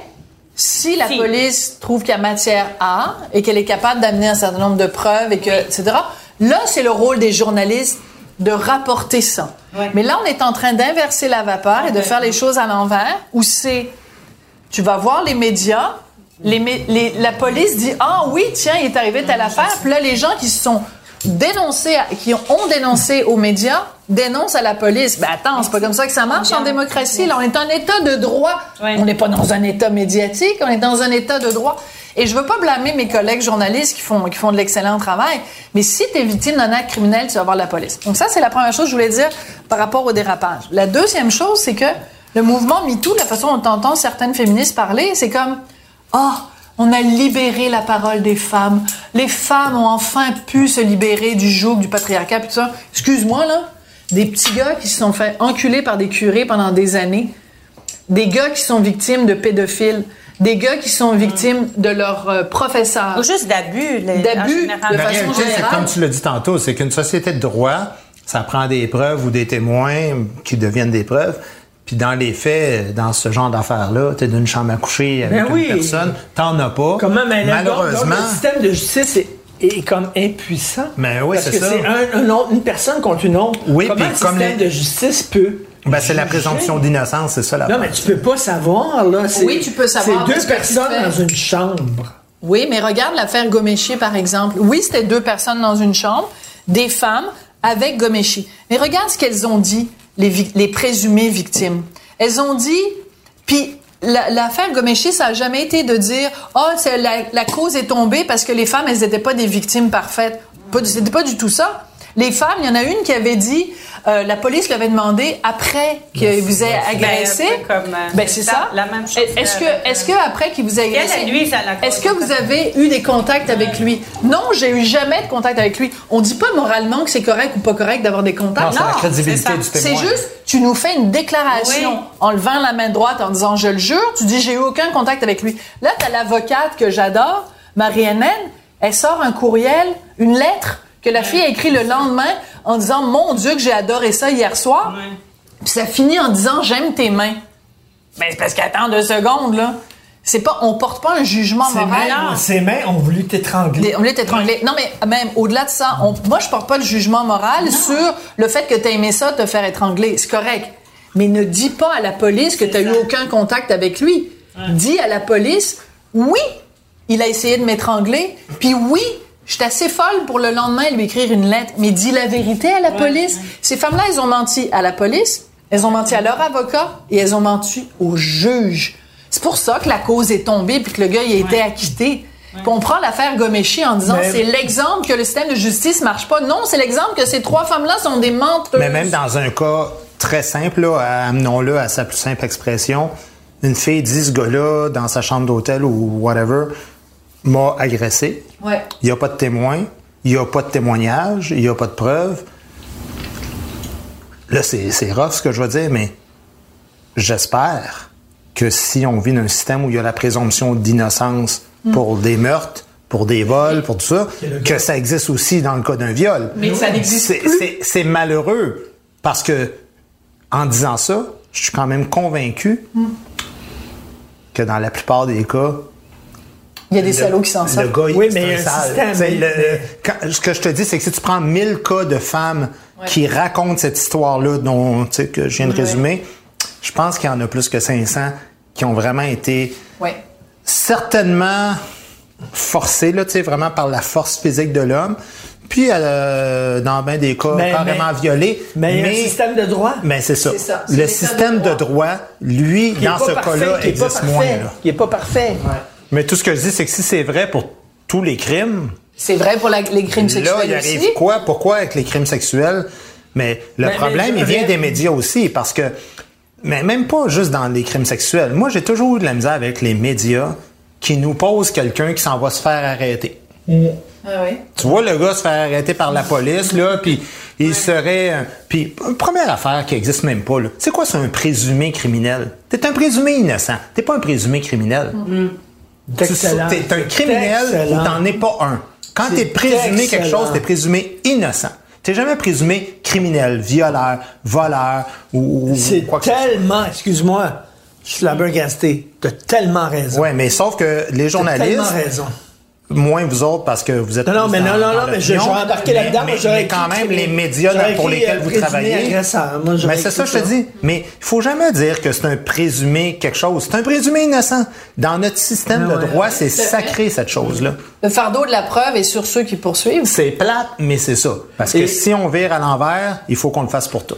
si la Si. police trouve qu'il y a matière à et qu'elle est capable d'amener un certain nombre de preuves et que, etc. Là, c'est le rôle des journalistes de rapporter ça. Mais là, on est en train d'inverser la vapeur et de faire les choses à l'envers, où c'est, tu vas voir les médias, les, mé- les- la police dit ah oui tiens il est arrivé telle affaire, puis là les gens qui se sont dénoncés, à- qui ont, dénoncé aux médias dénoncent à la police. Ben attends, c'est pas comme ça que ça marche en démocratie. Là, on est en état de droit. Ouais. On n'est pas dans un état médiatique, on est dans un état de droit. Et je veux pas blâmer mes collègues journalistes qui font, qui font de l'excellent travail, mais si tu es victime d'un acte criminel, tu vas voir la police. Donc ça, c'est la première chose que je voulais dire par rapport au dérapage. La deuxième chose, c'est que le mouvement MeToo, la façon dont on entend certaines féministes parler, c'est comme « Ah, on a libéré la parole des femmes. Les femmes ont enfin pu se libérer du joug du patriarcat. » Puis tout ça. Excuse-moi, là, des petits gars qui se sont fait enculer par des curés pendant des années, des gars qui sont victimes de pédophiles, des gars qui sont victimes de leurs euh, professeurs. Ou juste d'abus. les- D'abus, de La façon réalité, c'est générale. comme tu l'as dit tantôt, c'est qu'une société de droit, ça prend des preuves ou des témoins qui deviennent des preuves. Puis dans les faits, dans ce genre d'affaires-là, tu es d'une chambre à coucher avec Ben oui. une personne, t'en as pas. Comment, mais Malheureusement. donc, le système de justice est, est comme impuissant. Ben oui, Parce c'est que ça. c'est un, un autre- une personne contre une autre. Oui, Comment puis le comme système les- de justice peut. Ben, c'est la présomption d'innocence, c'est ça la Non, mais tu peux pas savoir, là. C'est- Oui, tu peux savoir C'est deux personnes dans une chambre. Oui, mais regarde l'affaire Goméchi, par exemple. Oui, c'était deux personnes dans une chambre, des femmes avec Goméchi. Mais regarde ce qu'elles ont dit, les, présumées victimes. Elles ont dit, puis la- l'affaire Goméchi, ça a jamais été de dire, oh, la, la cause est tombée parce que les femmes, elles n'étaient pas des victimes parfaites. C'était pas du tout ça. Les femmes, il y en a une qui avait dit, euh, la police lui avait demandé après qu'il vous ait agressé. Ben, comme, euh, Ben, c'est ça. la même chose Est-ce que, est-ce que après qu'il vous ait agressé, est-ce que vous avez eu des contacts avec lui? Non, j'ai eu jamais de contact avec lui. On dit pas moralement que c'est correct ou pas correct d'avoir des Non, contacts. c'est la Non, crédibilité c'est du ça. témoin. C'est juste, tu nous fais une déclaration Oui. en levant la main droite en disant je le jure. Tu dis j'ai eu aucun contact avec lui. Là, tu as l'avocate que j'adore, Marie-Hélène. Elle sort un courriel, une lettre que la fille a écrit le lendemain en disant mon Dieu que j'ai adoré ça hier soir. Puis ça finit en disant j'aime tes mains. Ben c'est parce qu'attends deux secondes là. C'est pas, on porte pas un jugement Ses moral. mains, ses mains ont voulu t'étrangler. On voulait t'étrangler. Non, mais même au-delà de ça, on- moi, je porte pas le jugement moral sur le fait que tu as aimé ça, te faire étrangler. C'est correct. Mais ne dis pas à la police que tu n'as eu aucun contact avec lui. Dis à la police, oui, il a essayé de m'étrangler, puis oui, je suis assez folle pour le lendemain lui écrire une lettre. Mais dis la vérité à la police. Ces femmes-là, elles ont menti à la police, elles ont menti à leur avocat et elles ont menti au juge. C'est pour ça que la cause est tombée puis que le gars il a été acquitté. Puis on prend l'affaire Gomeshi en disant c'est l'exemple que le système de justice marche pas. Non, c'est l'exemple que ces trois femmes-là sont des menteuses. Mais même dans un cas très simple, amenons-le à sa plus simple expression, une fille dit ce gars-là, dans sa chambre d'hôtel ou whatever, m'a agressé. Ouais. Il n'y a pas de témoin, il n'y a pas de témoignage, il n'y a pas de preuve. Là, c'est c'est rough ce que je veux dire, mais j'espère que si on vit dans un système où il y a la présomption d'innocence pour des meurtres, pour des vols, pour tout ça, que ça existe aussi dans le cas d'un viol. Mais ça n'existe C'est- plus. c'est- C'est malheureux parce que, en disant ça, je suis quand même convaincu que dans la plupart des cas, Il y a des salauds qui s'en Le sortent. gars, il- Oui, mais un un sale. système, C'est mais- le- quand- ce que je te dis, c'est que si tu prends 1000 cas de femmes qui racontent cette histoire-là, dont tu sais, que je viens de résumer, je pense qu'il y en a plus que 500 qui ont vraiment été Ouais. certainement forcés, là, tu sais, vraiment par la force physique de l'homme. Puis, euh, dans bien des cas, Mais- carrément mais- violés. Mais, il y a un système de droit. Mais c'est ça. Le de système de droit. lui, qui dans ce cas-là, existe moins. parfait, là. Qui est pas parfait. Mais tout ce que je dis, c'est que si c'est vrai pour tous les crimes, C'est vrai pour la- les crimes sexuels Là, il arrive aussi? quoi? Pourquoi avec les crimes sexuels? Mais le problème, mais il vient des médias aussi, parce que, mais même pas juste dans les crimes sexuels. Moi, j'ai toujours eu de la misère avec les médias qui nous posent quelqu'un qui s'en va se faire arrêter. Ah oui. Tu vois le gars se faire arrêter par la police, là, puis il serait... un- Puis, une première affaire qui existe même pas, là. C'est quoi, c'est un présumé criminel? T'es un présumé innocent. T'es pas un présumé criminel. Excellent. T'es un criminel ou t'en es pas un. Quand t'es présumé quelque chose, t'es présumé innocent. T'es jamais présumé criminel, violeur, voleur ou, C'est tellement, excuse-moi, je suis flabbergasté. T'as tellement raison. Ouais, mais sauf que les T'as journalistes, tellement raison. Moins vous autres parce que vous êtes Non, non, plus mais dans- non, non, dans non, mais je- embarqué mais- là-dedans, mais, j'aurais mais quand même les médias j'aurais pour écrit, lesquels euh, vous travaillez. Moi, mais c'est ça, je te dis. Mais il faut jamais dire que c'est un présumé quelque chose. C'est un présumé innocent. Dans notre système Ah de ouais. droit, c'est sacré cette chose-là. Le fardeau de la preuve est sur ceux qui poursuivent. C'est plate, mais c'est ça. Parce que si on vire à l'envers, il faut qu'on le fasse pour tout.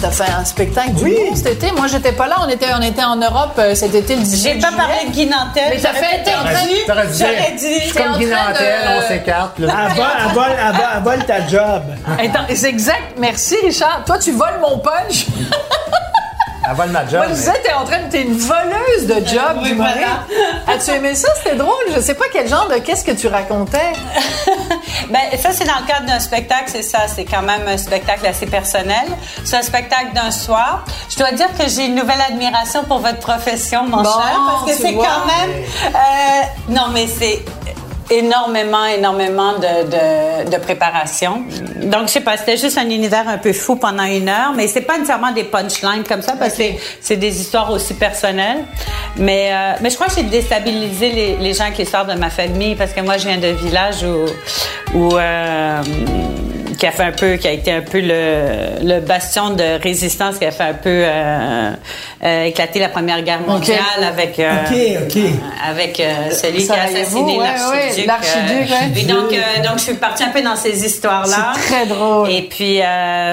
T'as fait un spectacle du Oui. monde cet été. Moi, j'étais pas là. On était, on était en Europe euh, cet été, le 18 J'ai pas parlé de Guy Nantel. Mais t'as fait- t'es en train- dû J'aurais T'es comme Guy de- Nantel, on s'écarte. Elle vole, ta job. Attends, c'est exact. Merci, Richard. Toi, tu voles mon punch. Avant le match, Moi, je disais, t'es en train de, t'es une voleuse de job Oui, du voilà. As-tu aimé ça? C'était drôle. Je sais pas quel genre de qu'est-ce que tu racontais. Ben, ça, c'est dans le cadre d'un spectacle, c'est ça. C'est quand même un spectacle assez personnel. C'est un spectacle d'un soir. Je dois dire que j'ai une nouvelle admiration pour votre profession, mon Bon, cher, parce que c'est quand même... euh, non, mais c'est énormément, énormément de, de, de préparation. Donc, je sais pas, c'était juste un univers un peu fou pendant une heure, mais c'est pas nécessairement des punchlines comme ça, parce que c'est- c'est des histoires aussi personnelles. Mais, euh, mais je crois que j'ai déstabilisé les, les gens qui sortent de ma famille, parce que moi, je viens d'un village où, où euh, qui a fait un peu, qui a été un peu le, le bastion de résistance, qui a fait un peu euh, euh, éclater la Première Guerre mondiale avec euh, OK, OK. avec celui qui a assassiné ouais, l'archiduc. ouais. Et donc, donc, je suis partie un peu dans ces histoires-là. C'est très drôle. Et puis,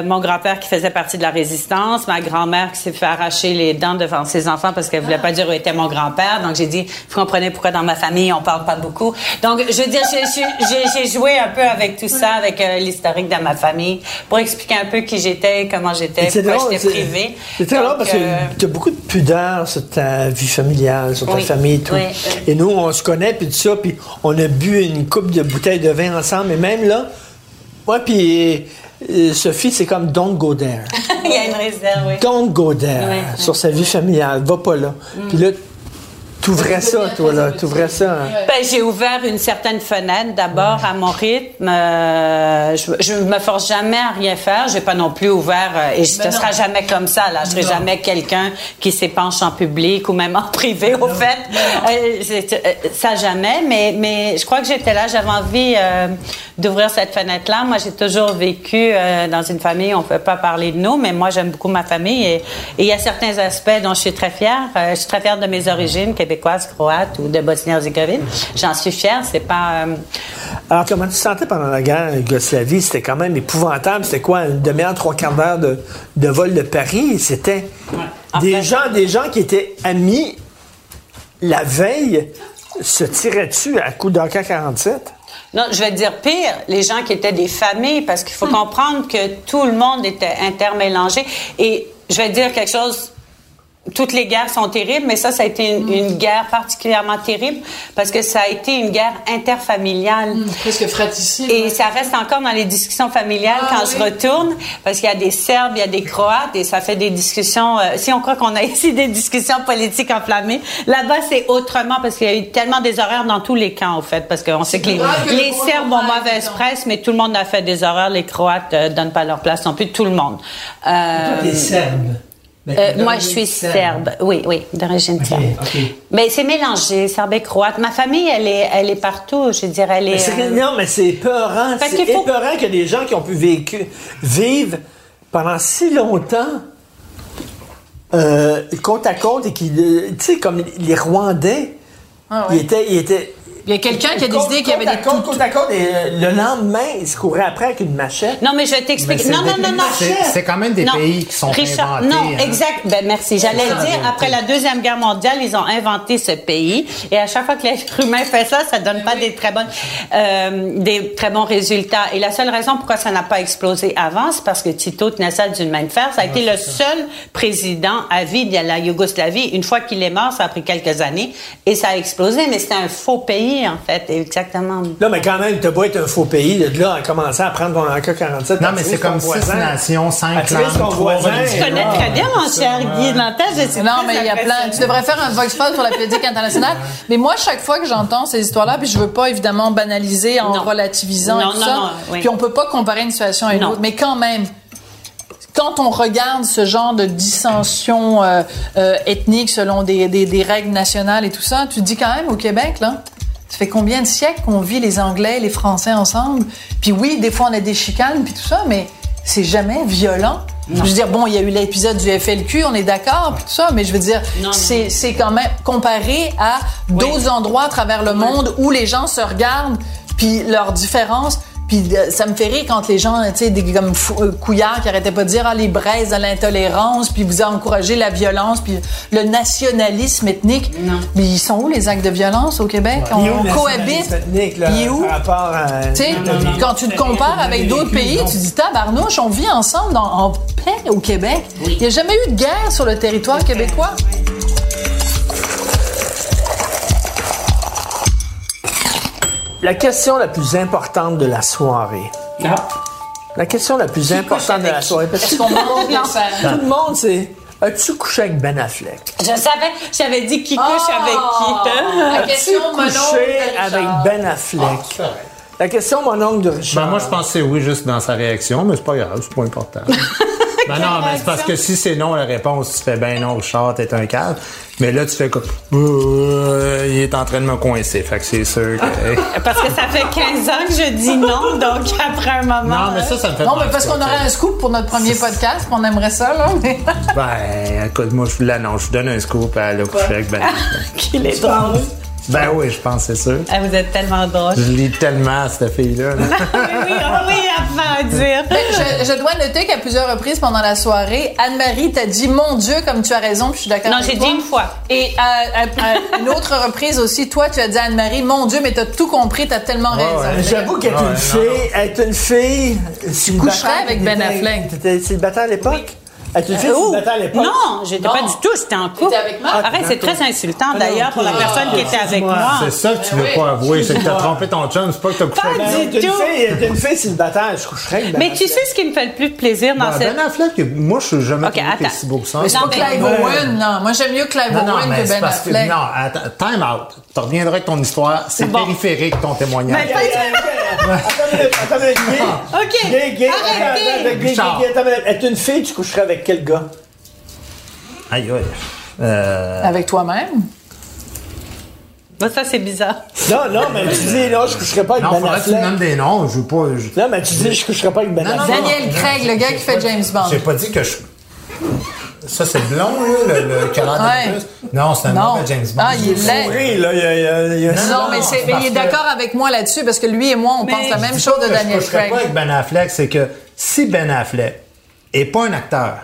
mon grand-père qui faisait partie de la résistance, ma grand-mère qui s'est fait arracher les dents devant ses enfants parce qu'elle voulait pas dire où était mon grand-père. Donc, j'ai dit, vous comprenez pourquoi dans ma famille, on parle pas beaucoup. Donc, je veux dire, j'ai- joué un peu avec tout ça, avec l'historique de ma famille, pour expliquer un peu qui j'étais, comment j'étais, pourquoi j'étais privée. C'est très drôle parce que euh, tu as beaucoup de pudeur sur ta vie familiale, sur ta Oui. famille et tout. Oui. Et nous, on se connaît, puis tout ça, puis on a bu une coupe de bouteilles de vin ensemble. Et même là, moi, puis euh, Sophie, c'est comme don't go there. il y a une réserve, oui. Don't go there Oui, sur sa vie familiale. Va pas là. Puis là, t'ouvrais ça, toi, là. T'ouvrais ça. hein. Ben, j'ai ouvert une certaine fenêtre d'abord à mon rythme. Euh, je, je me force jamais à rien faire. J'ai pas non plus ouvert euh, et je ne serai jamais comme ça. Là, je serai jamais quelqu'un qui s'épanche en public ou même en privé. Au fait, Euh, c'est- euh, ça jamais. Mais mais je crois que j'étais là. J'avais envie euh, d'ouvrir cette fenêtre-là. Moi, j'ai toujours vécu euh, dans une famille. On peut pas parler de nous, mais moi, j'aime beaucoup ma famille et il y a certains aspects dont je suis très fière. Euh, je suis très fière de mes origines québécoises, croates ou de Bosnie-Herzégovine. J'en suis fière. C'est pas. euh, Alors, comment tu te sentais pendant la guerre Yougoslavie? C'était quand même épouvantable. C'était quoi, une demi-heure, trois quarts d'heure de, de vol de Paris? C'était En des fait- gens, des gens qui étaient amis la veille se tiraient dessus à coups d'AK-47. Non, je vais te dire pire, les gens qui étaient des familles, parce qu'il faut comprendre que tout le monde était intermélangé. Et je vais te dire quelque chose, toutes les guerres sont terribles, mais ça, ça a été une, une guerre particulièrement terrible parce que ça a été une guerre interfamiliale. Presque fratricide. Et ouais. ça reste encore dans les discussions familiales Ah, quand oui. je retourne, parce qu'il y a des Serbes, il y a des Croates, et ça fait des discussions. euh, si on croit qu'on a ici des discussions politiques enflammées, là-bas c'est autrement, parce qu'il y a eu tellement des horreurs dans tous les camps, au fait, parce qu'on sait que les, que les le Serbes ont mauvaise presse, mais tout le monde a fait des horreurs. Les Croates euh, donnent pas leur place non plus, tout le monde. Euh, T'es serbe. Euh, moi, je suis serbe. Oui, oui, d'origine serbe. ok. Mais c'est mélangé, serbe et croate. Ma famille, elle est, elle est partout. Je dirais, elle Mais est. c'est- euh, non, mais c'est épeurant. Parce C'est faut- y a des gens qui ont pu vécu, vivre pendant si longtemps euh, côte à côte et qui, euh, tu sais, comme les Rwandais, Ah ouais. ils étaient, ils étaient Il y a quelqu'un qui a décidé qu'il y avait des côte, tout- côte à côte, et euh, le lendemain, ils se couraient après avec une machette. Non, mais je vais t'expliquer. Non, non, non, non. c'est- quand même des Non. pays qui sont Richard, inventés, Non, hein. exact. Ben, merci. J'allais ça, dire, après la Deuxième Guerre mondiale, ils ont inventé ce pays. Et à chaque fois que l'être humain fait ça, ça donne pas des très bonnes, euh, des très bons résultats. Et la seule raison pourquoi ça n'a pas explosé avant, c'est parce que Tito tenait ça d'une main de fer. Ça a été le seul président à vie de la Yougoslavie. Une fois qu'il est mort, ça a pris quelques années et ça a explosé. Mais c'était un faux pays, en fait. Exactement. Là, mais quand même, t'as beau être un faux pays, de là, à commencer à prendre ton AK-47. Non, mais c'est comme six voisin. nations, cinq langues, trois. Tu connais très bien, mon cher Guy suis Non, mais il y a plein. Tu devrais faire un Vox Pop sur la politique internationale. Mais moi, chaque fois que j'entends ces histoires-là, puis je veux pas évidemment banaliser en Non. relativisant Non, et tout non, ça. non. Puis on peut pas comparer une situation à une Non. autre. Mais quand même, quand on regarde ce genre de dissension euh, euh, ethnique selon des, des, des règles nationales et tout ça, tu te dis quand même au Québec, là, ça fait combien de siècles qu'on vit les Anglais et les Français ensemble? Puis oui, des fois on a des chicanes puis tout ça, mais c'est jamais violent. Je veux dire, bon, il y a eu l'épisode du FLQ, on est d'accord, puis tout ça, mais je veux dire, c'est quand même comparé à d'autres endroits à travers le monde où les gens se regardent, puis leurs différences. Puis euh, ça me fait rire quand les gens, tu sais, des comme euh, couillards qui arrêtaient pas de dire ah les braises de l'intolérance, puis vous encouragez la violence, puis le nationalisme ethnique. Non. Mais ils sont où les actes de violence au Québec? Il On le cohabite. ethnique, là, Il est où? Par rapport à. Tu sais, quand tu te compares avec d'autres pays, tu dis tabarnouche, on vit ensemble dans- en paix au Québec. Il n'y a jamais eu de guerre sur le territoire québécois? La question la plus importante de la soirée. La question la plus importante de la soirée. Parce que tout tout le monde, c'est. As-tu couché avec Ben Affleck? Je savais, j'avais dit qui couche Oh! avec qui. La As-tu question couché mono avec Ben Affleck? La question, mon oncle de Richard. Ben, moi, je pense que c'est oui juste dans sa réaction, mais c'est pas grave, c'est pas important. ben non, mais c'est parce que si c'est non la réponse, tu fais ben non, Richard, t'es un cave. Mais là, tu fais comme Euh, il est en train de me coincer. Fait que c'est sûr que. Parce que ça fait 15 ans que je dis non, donc après un moment. non, mais ça, ça me fait Non, mais parce qu'on aurait un scoop pour notre premier podcast, puis on aimerait ça, là. mais- Ben, écoute, moi, je vous l'annonce, je vous donne un scoop à la coucher avec Ben. qu'il est drôle. Ben oui, je pense, c'est sûr. Ah, vous êtes tellement drôle. Je lis tellement cette fille-là. là. oui, oui, ah oui, à dire. Ben, je, je dois noter qu'à plusieurs reprises pendant la soirée, Anne-Marie t'a dit Mon Dieu, comme tu as raison, puis je suis d'accord Non, j'ai dit une fois. Et à, à- à une autre reprise aussi, toi, tu as dit à Anne-Marie Mon Dieu, mais t'as tout compris, t'as tellement raison. ouais. J'avoue qu'être Ouais, une fille, être une fille. Tu coucherais avec Ben Affleck. T'étais célibataire à l'époque? Être une fille Oh, célibataire à l'époque? non, j'étais pas du tout, j'étais en couple. Avec Marc? Arrête, c'est très insultant Ah, d'ailleurs pour la personne qui était avec moi. C'est ça que tu veux oui. pas avouer, c'est que t'as trompé ton chum, c'est pas que t'as couché Pas avec du Ben. T'es une tout. une fille célibataire, je coucherais avec Ben Mais tu sais ce qui me fait le plus plaisir dans Ben, cette... Ben Affleck, moi, je suis jamais Ok, trouvé attends. si beau que ça. Mais c'est pas Clive Owen, non. Moi, j'aime mieux Clive Owen que Ben Affleck. non, attends, time out. Tu reviendras avec ton histoire. C'est périphérique, ton témoignage. Ben, Hey, hey, hey, Attends une minute, attends une minute, Guy. OK, Gay, gay, arrêtez. attends, attends, Guy, Guy, Richard. Guy, attends une minute. Être une fille, tu coucherais avec quel gars? Aïe, aïe. Euh, Avec toi-même? Bon, ça, c'est bizarre. Non, non, mais tu dis, non, je coucherais pas avec non, Ben faudrait que tu me Affleck. donnes des noms. Je veux pas. je- Non, mais tu dis, je coucherais pas avec Ben Non, non, Affleck. Daniel Craig, le gars qui fait James Bond. J'ai pas dit que je. Ça, c'est blond, là, le, le Ouais. plus. Non, c'est un Non. James Bond. Ah, il est laid. Oui, là, il y a, il y a- il y a- Non, mais, c'est- mais il est d'accord avec moi là-dessus parce que lui et moi, on pense la même chose de que Daniel Je coucherais Craig. pas avec Ben Affleck, c'est que si Ben Affleck est pas un acteur,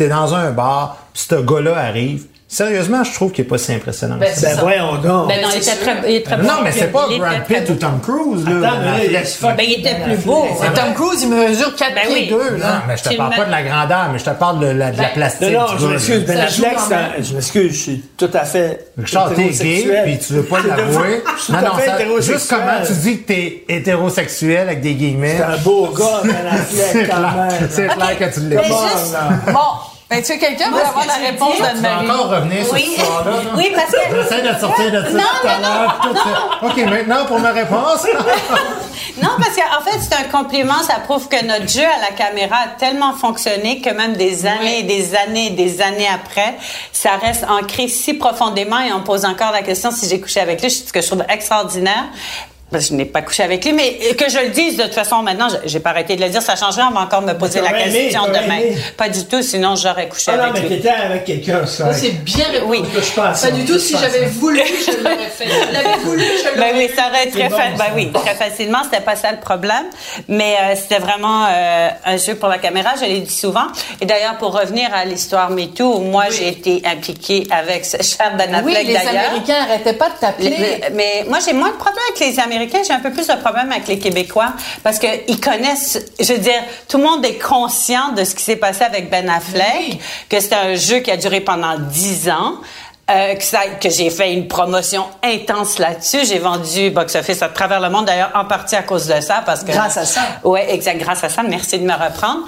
t'es dans un bar, puis ce gars-là arrive, Sérieusement, je trouve qu'il n'est pas si impressionnant. que ça. Ben voyons donc. Ben non, il était très, il est très non, bon. mais c'est pas Brad très Pitt ou. Tom Cruise, là. Attends, mais là, il Ben, il était plus beau. Tom Cruise, il mesure 4 Ben pieds oui. 2, Non, là. mais je te parle le pas de la grandeur, mais je te parle de la, de la Ben, plastique. Non, non, je m'excuse. Ben Affleck, même. je m'excuse, je suis tout à fait. Richard, t'es gay, puis tu veux pas Je suis l'avouer. tout à fait Non, non, juste comment tu dis que t'es hétérosexuel avec des guillemets. C'est un beau gars, Ben C'est Affleck, quand même. c'est clair que tu l'es. Là. Bon, ben, tu sais, quelqu'un veut avoir la réponse Tu d'Anne-Marie. encore revenir sur Oui. cette histoire-là. là? Oui, parce que- J'essaie de sortir de ça Non, tout à non, l'heure. OK, maintenant, pour ma réponse. Non, parce qu'en fait, c'est un compliment. Ça prouve que notre jeu à la caméra a tellement fonctionné que même des années et des années et des années après, ça reste ancré si profondément et on pose encore la question si j'ai couché avec lui, ce que je trouve extraordinaire. Parce que je n'ai pas couché avec lui, mais que je le dise de toute façon maintenant, je- j'ai pas arrêté de le dire, ça changerait, on va encore me poser la aimé, question demain. aimé. Pas du tout, sinon j'aurais couché Ah non, avec mais lui. t'étais avec quelqu'un, ça. Ça, c'est bien répondu. Oui. que je pense. Pas du tout. Si j'avais voulu, je l'aurais fait. Je l'avais voulu, je Ben l'aurais oui, ça aurait très bon, fa- ben oui, très facilement, c'était pas ça le problème, mais euh, c'était vraiment euh, un jeu pour la caméra, je l'ai dit souvent. Et d'ailleurs, pour revenir à l'histoire MeToo, moi j'ai été impliquée avec ce cher Ben Oui, Affleck les d'ailleurs. Américains arrêtaient pas de t'appeler. Les- mais moi, j'ai moins de problèmes avec les Américains, j'ai un peu plus de problèmes avec les Québécois parce que ils connaissent, je veux dire, tout le monde est conscient de ce qui s'est passé avec Ben Affleck, Oui. que c'était un jeu qui a duré pendant dix ans. Euh, que, ça- que j'ai fait une promotion intense là-dessus. J'ai vendu Box Office à travers le monde, d'ailleurs, en partie à cause de ça. Parce que, Grâce à ça. Oui, exact, grâce à ça. Merci de me reprendre.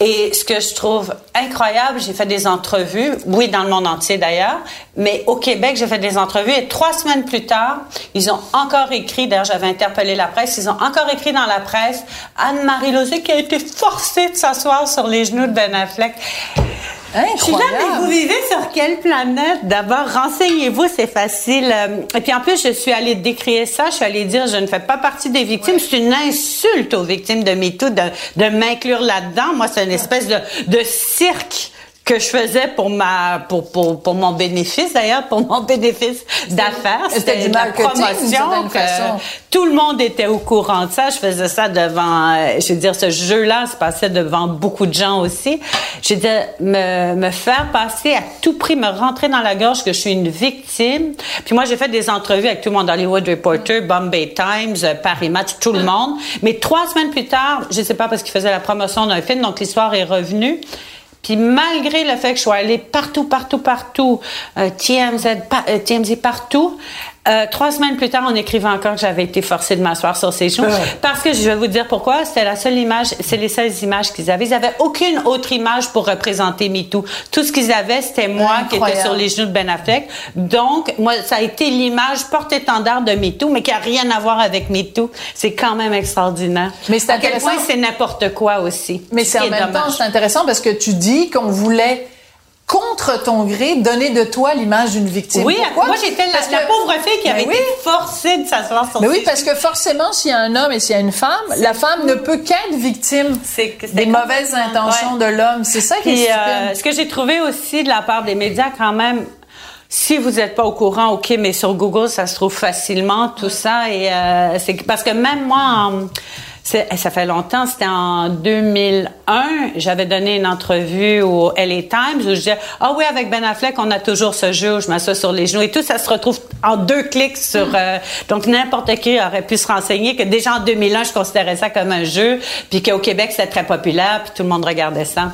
Et ce que je trouve incroyable, j'ai fait des entrevues, oui, dans le monde entier d'ailleurs, mais au Québec, j'ai fait des entrevues et trois semaines plus tard, ils ont encore écrit, d'ailleurs, j'avais interpellé la presse, ils ont encore écrit dans la presse Anne-Marie Lozé qui a été forcée de s'asseoir sur les genoux de Ben Affleck. Je suis là, mais vous vivez sur quelle planète? D'abord, renseignez-vous, c'est facile. Euh, Et puis en plus, je suis allée décrier ça. Je suis allée dire, je ne fais pas partie des victimes. C'est une insulte aux victimes de MeToo de, de m'inclure là-dedans. Moi, c'est une espèce de, de cirque que je faisais pour ma pour pour, pour mon bénéfice d'ailleurs pour mon bénéfice d'affaires. C'était du marketing, promotion que façon. tout le monde était au courant de ça. Je faisais ça devant euh, je veux dire ce jeu là se passait devant beaucoup de gens aussi. Je veux dire me me faire passer à tout prix me rentrer dans la gorge que je suis une victime. Puis moi j'ai fait des entrevues avec tout le monde Hollywood Reporter Bombay Times euh, Paris Match tout le monde. Mais trois semaines plus tard je sais pas parce qu'il faisait la promotion d'un film donc l'histoire est revenue puis malgré le fait que je sois allée partout, partout, partout, euh, TMZ, euh, TMZ partout, euh, trois semaines plus tard, on écrivait encore que j'avais été forcée de m'asseoir sur ces genoux. Parce que je vais vous dire pourquoi. C'était la seule image, c'est les seules images qu'ils avaient. Ils avaient aucune autre image pour représenter MeToo. Tout ce qu'ils avaient, c'était moi qui étais sur les genoux de Ben Affleck. Donc, moi, ça a été l'image porte-étendard de MeToo, mais qui a rien à voir avec MeToo. C'est quand même extraordinaire. Mais c'est à quel point c'est n'importe quoi aussi. Mais Ce c'est qui en même dommage. temps, c'est intéressant parce que tu dis qu'on voulait contre ton gré donner de toi l'image d'une victime. Oui, Pourquoi? moi j'étais la, Parce la que- pauvre fille qui Ben avait oui. été forcée de s'asseoir sur Mais ses oui, parce que forcément, s'il y a un homme et s'il y a une femme, la femme ne peut qu'être victime que- des mauvaises intentions Ouais. de l'homme. C'est ça qui est euh, ce que j'ai trouvé aussi de la part des médias, quand même, si vous n'êtes pas au courant, ok, mais sur Google, ça se trouve facilement, tout ça. Et euh, c'est parce que même moi, en- ça fait longtemps, c'était en 2001, j'avais donné une entrevue au LA Times où je disais, ah oui, avec Ben Affleck, on a toujours ce jeu où je m'assois sur les genoux et tout, ça se retrouve en deux clics sur, euh, donc n'importe qui aurait pu se renseigner que déjà en 2001, je considérais ça comme un jeu, puis qu'au Québec, c'était très populaire, puis tout le monde regardait ça.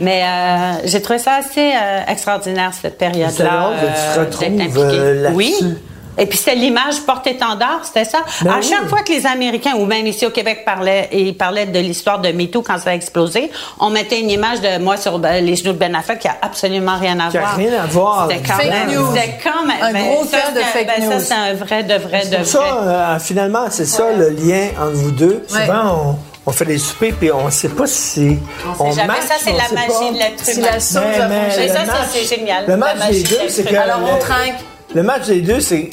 Mais euh, j'ai trouvé ça assez euh, extraordinaire cette période-là. tu te euh, retrouves, euh, là-dessus. oui. Et puis c'était l'image porte-étendard, c'était ça? Ben à oui. chaque fois que les Américains ou même ici au Québec parlaient et parlaient de l'histoire de MeToo quand ça a explosé, on mettait une image de moi sur ben, les genoux de Ben Affleck qui a absolument rien à Qui a voir. rien à voir. C'était quand Fake même, news. c'était quand même Un ben, gros ça, de c'est- fake ben, news. Ça c'est un vrai de vrai de Pour ça, vrai. euh, finalement, c'est ça le lien entre vous deux. Ouais. Souvent, on, on fait des soupers puis on ne sait pas si On sait jamais. match, Ça c'est on la magie pas. de l'être Si humain. la sauce Mais- ça, le c'est- génial. Le match des de deux, c'est que. Alors, on trinque. Le match des deux, c'est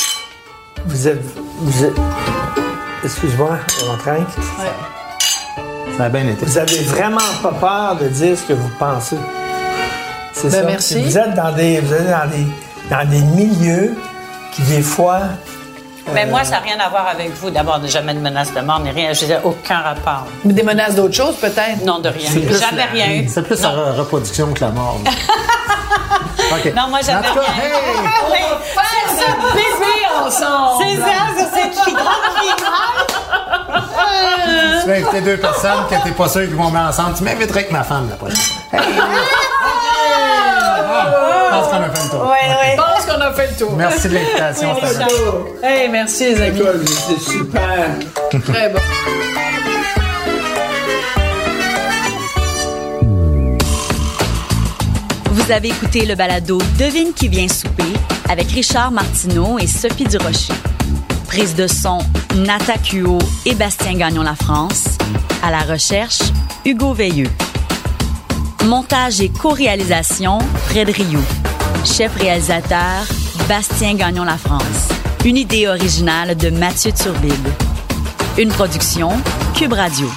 vous êtes, vous êtes- excuse-moi, on trinque. Ça a bien été. Vous avez vraiment pas peur de dire ce que vous pensez. C'est Ben, ça. merci. Vous êtes dans des, vous êtes dans des, dans des milieux qui des fois. Mais moi, ça n'a rien à voir avec vous. D'abord, jamais de menace de mort, ni rien. Je n'ai aucun rapport. Ou des menaces d'autres choses, peut-être? Non, de rien. C'est plus Jamais la- rien eu. C'est plus la reproduction que la mort. Non, moi, j'avais rien. hey! Oui, Faire ce bébé ensemble! c'est ça, c'est cette grande. Tu vas inviter deux personnes que t'es pas sûr qu'ils vont mettre ensemble. Tu m'inviterais avec ma femme la prochaine fois. Je pense qu'on a fait le tour. Oui, oui. Je pense qu'on a fait le tour. Merci de l'invitation. Oui. Hey, merci les amis. C'est super. Très bon. Vous avez écouté le balado Devine qui vient souper avec Richard Martineau et Sophie Durocher. Prise de son, Nata Cuo et Bastien Gagnon La France. À la recherche, Hugo Veilleux. Montage et co-réalisation, Fred Rioux. Chef réalisateur, Bastien Gagnon La France. Une idée originale de Mathieu Turbide. Une production, Cube Radio.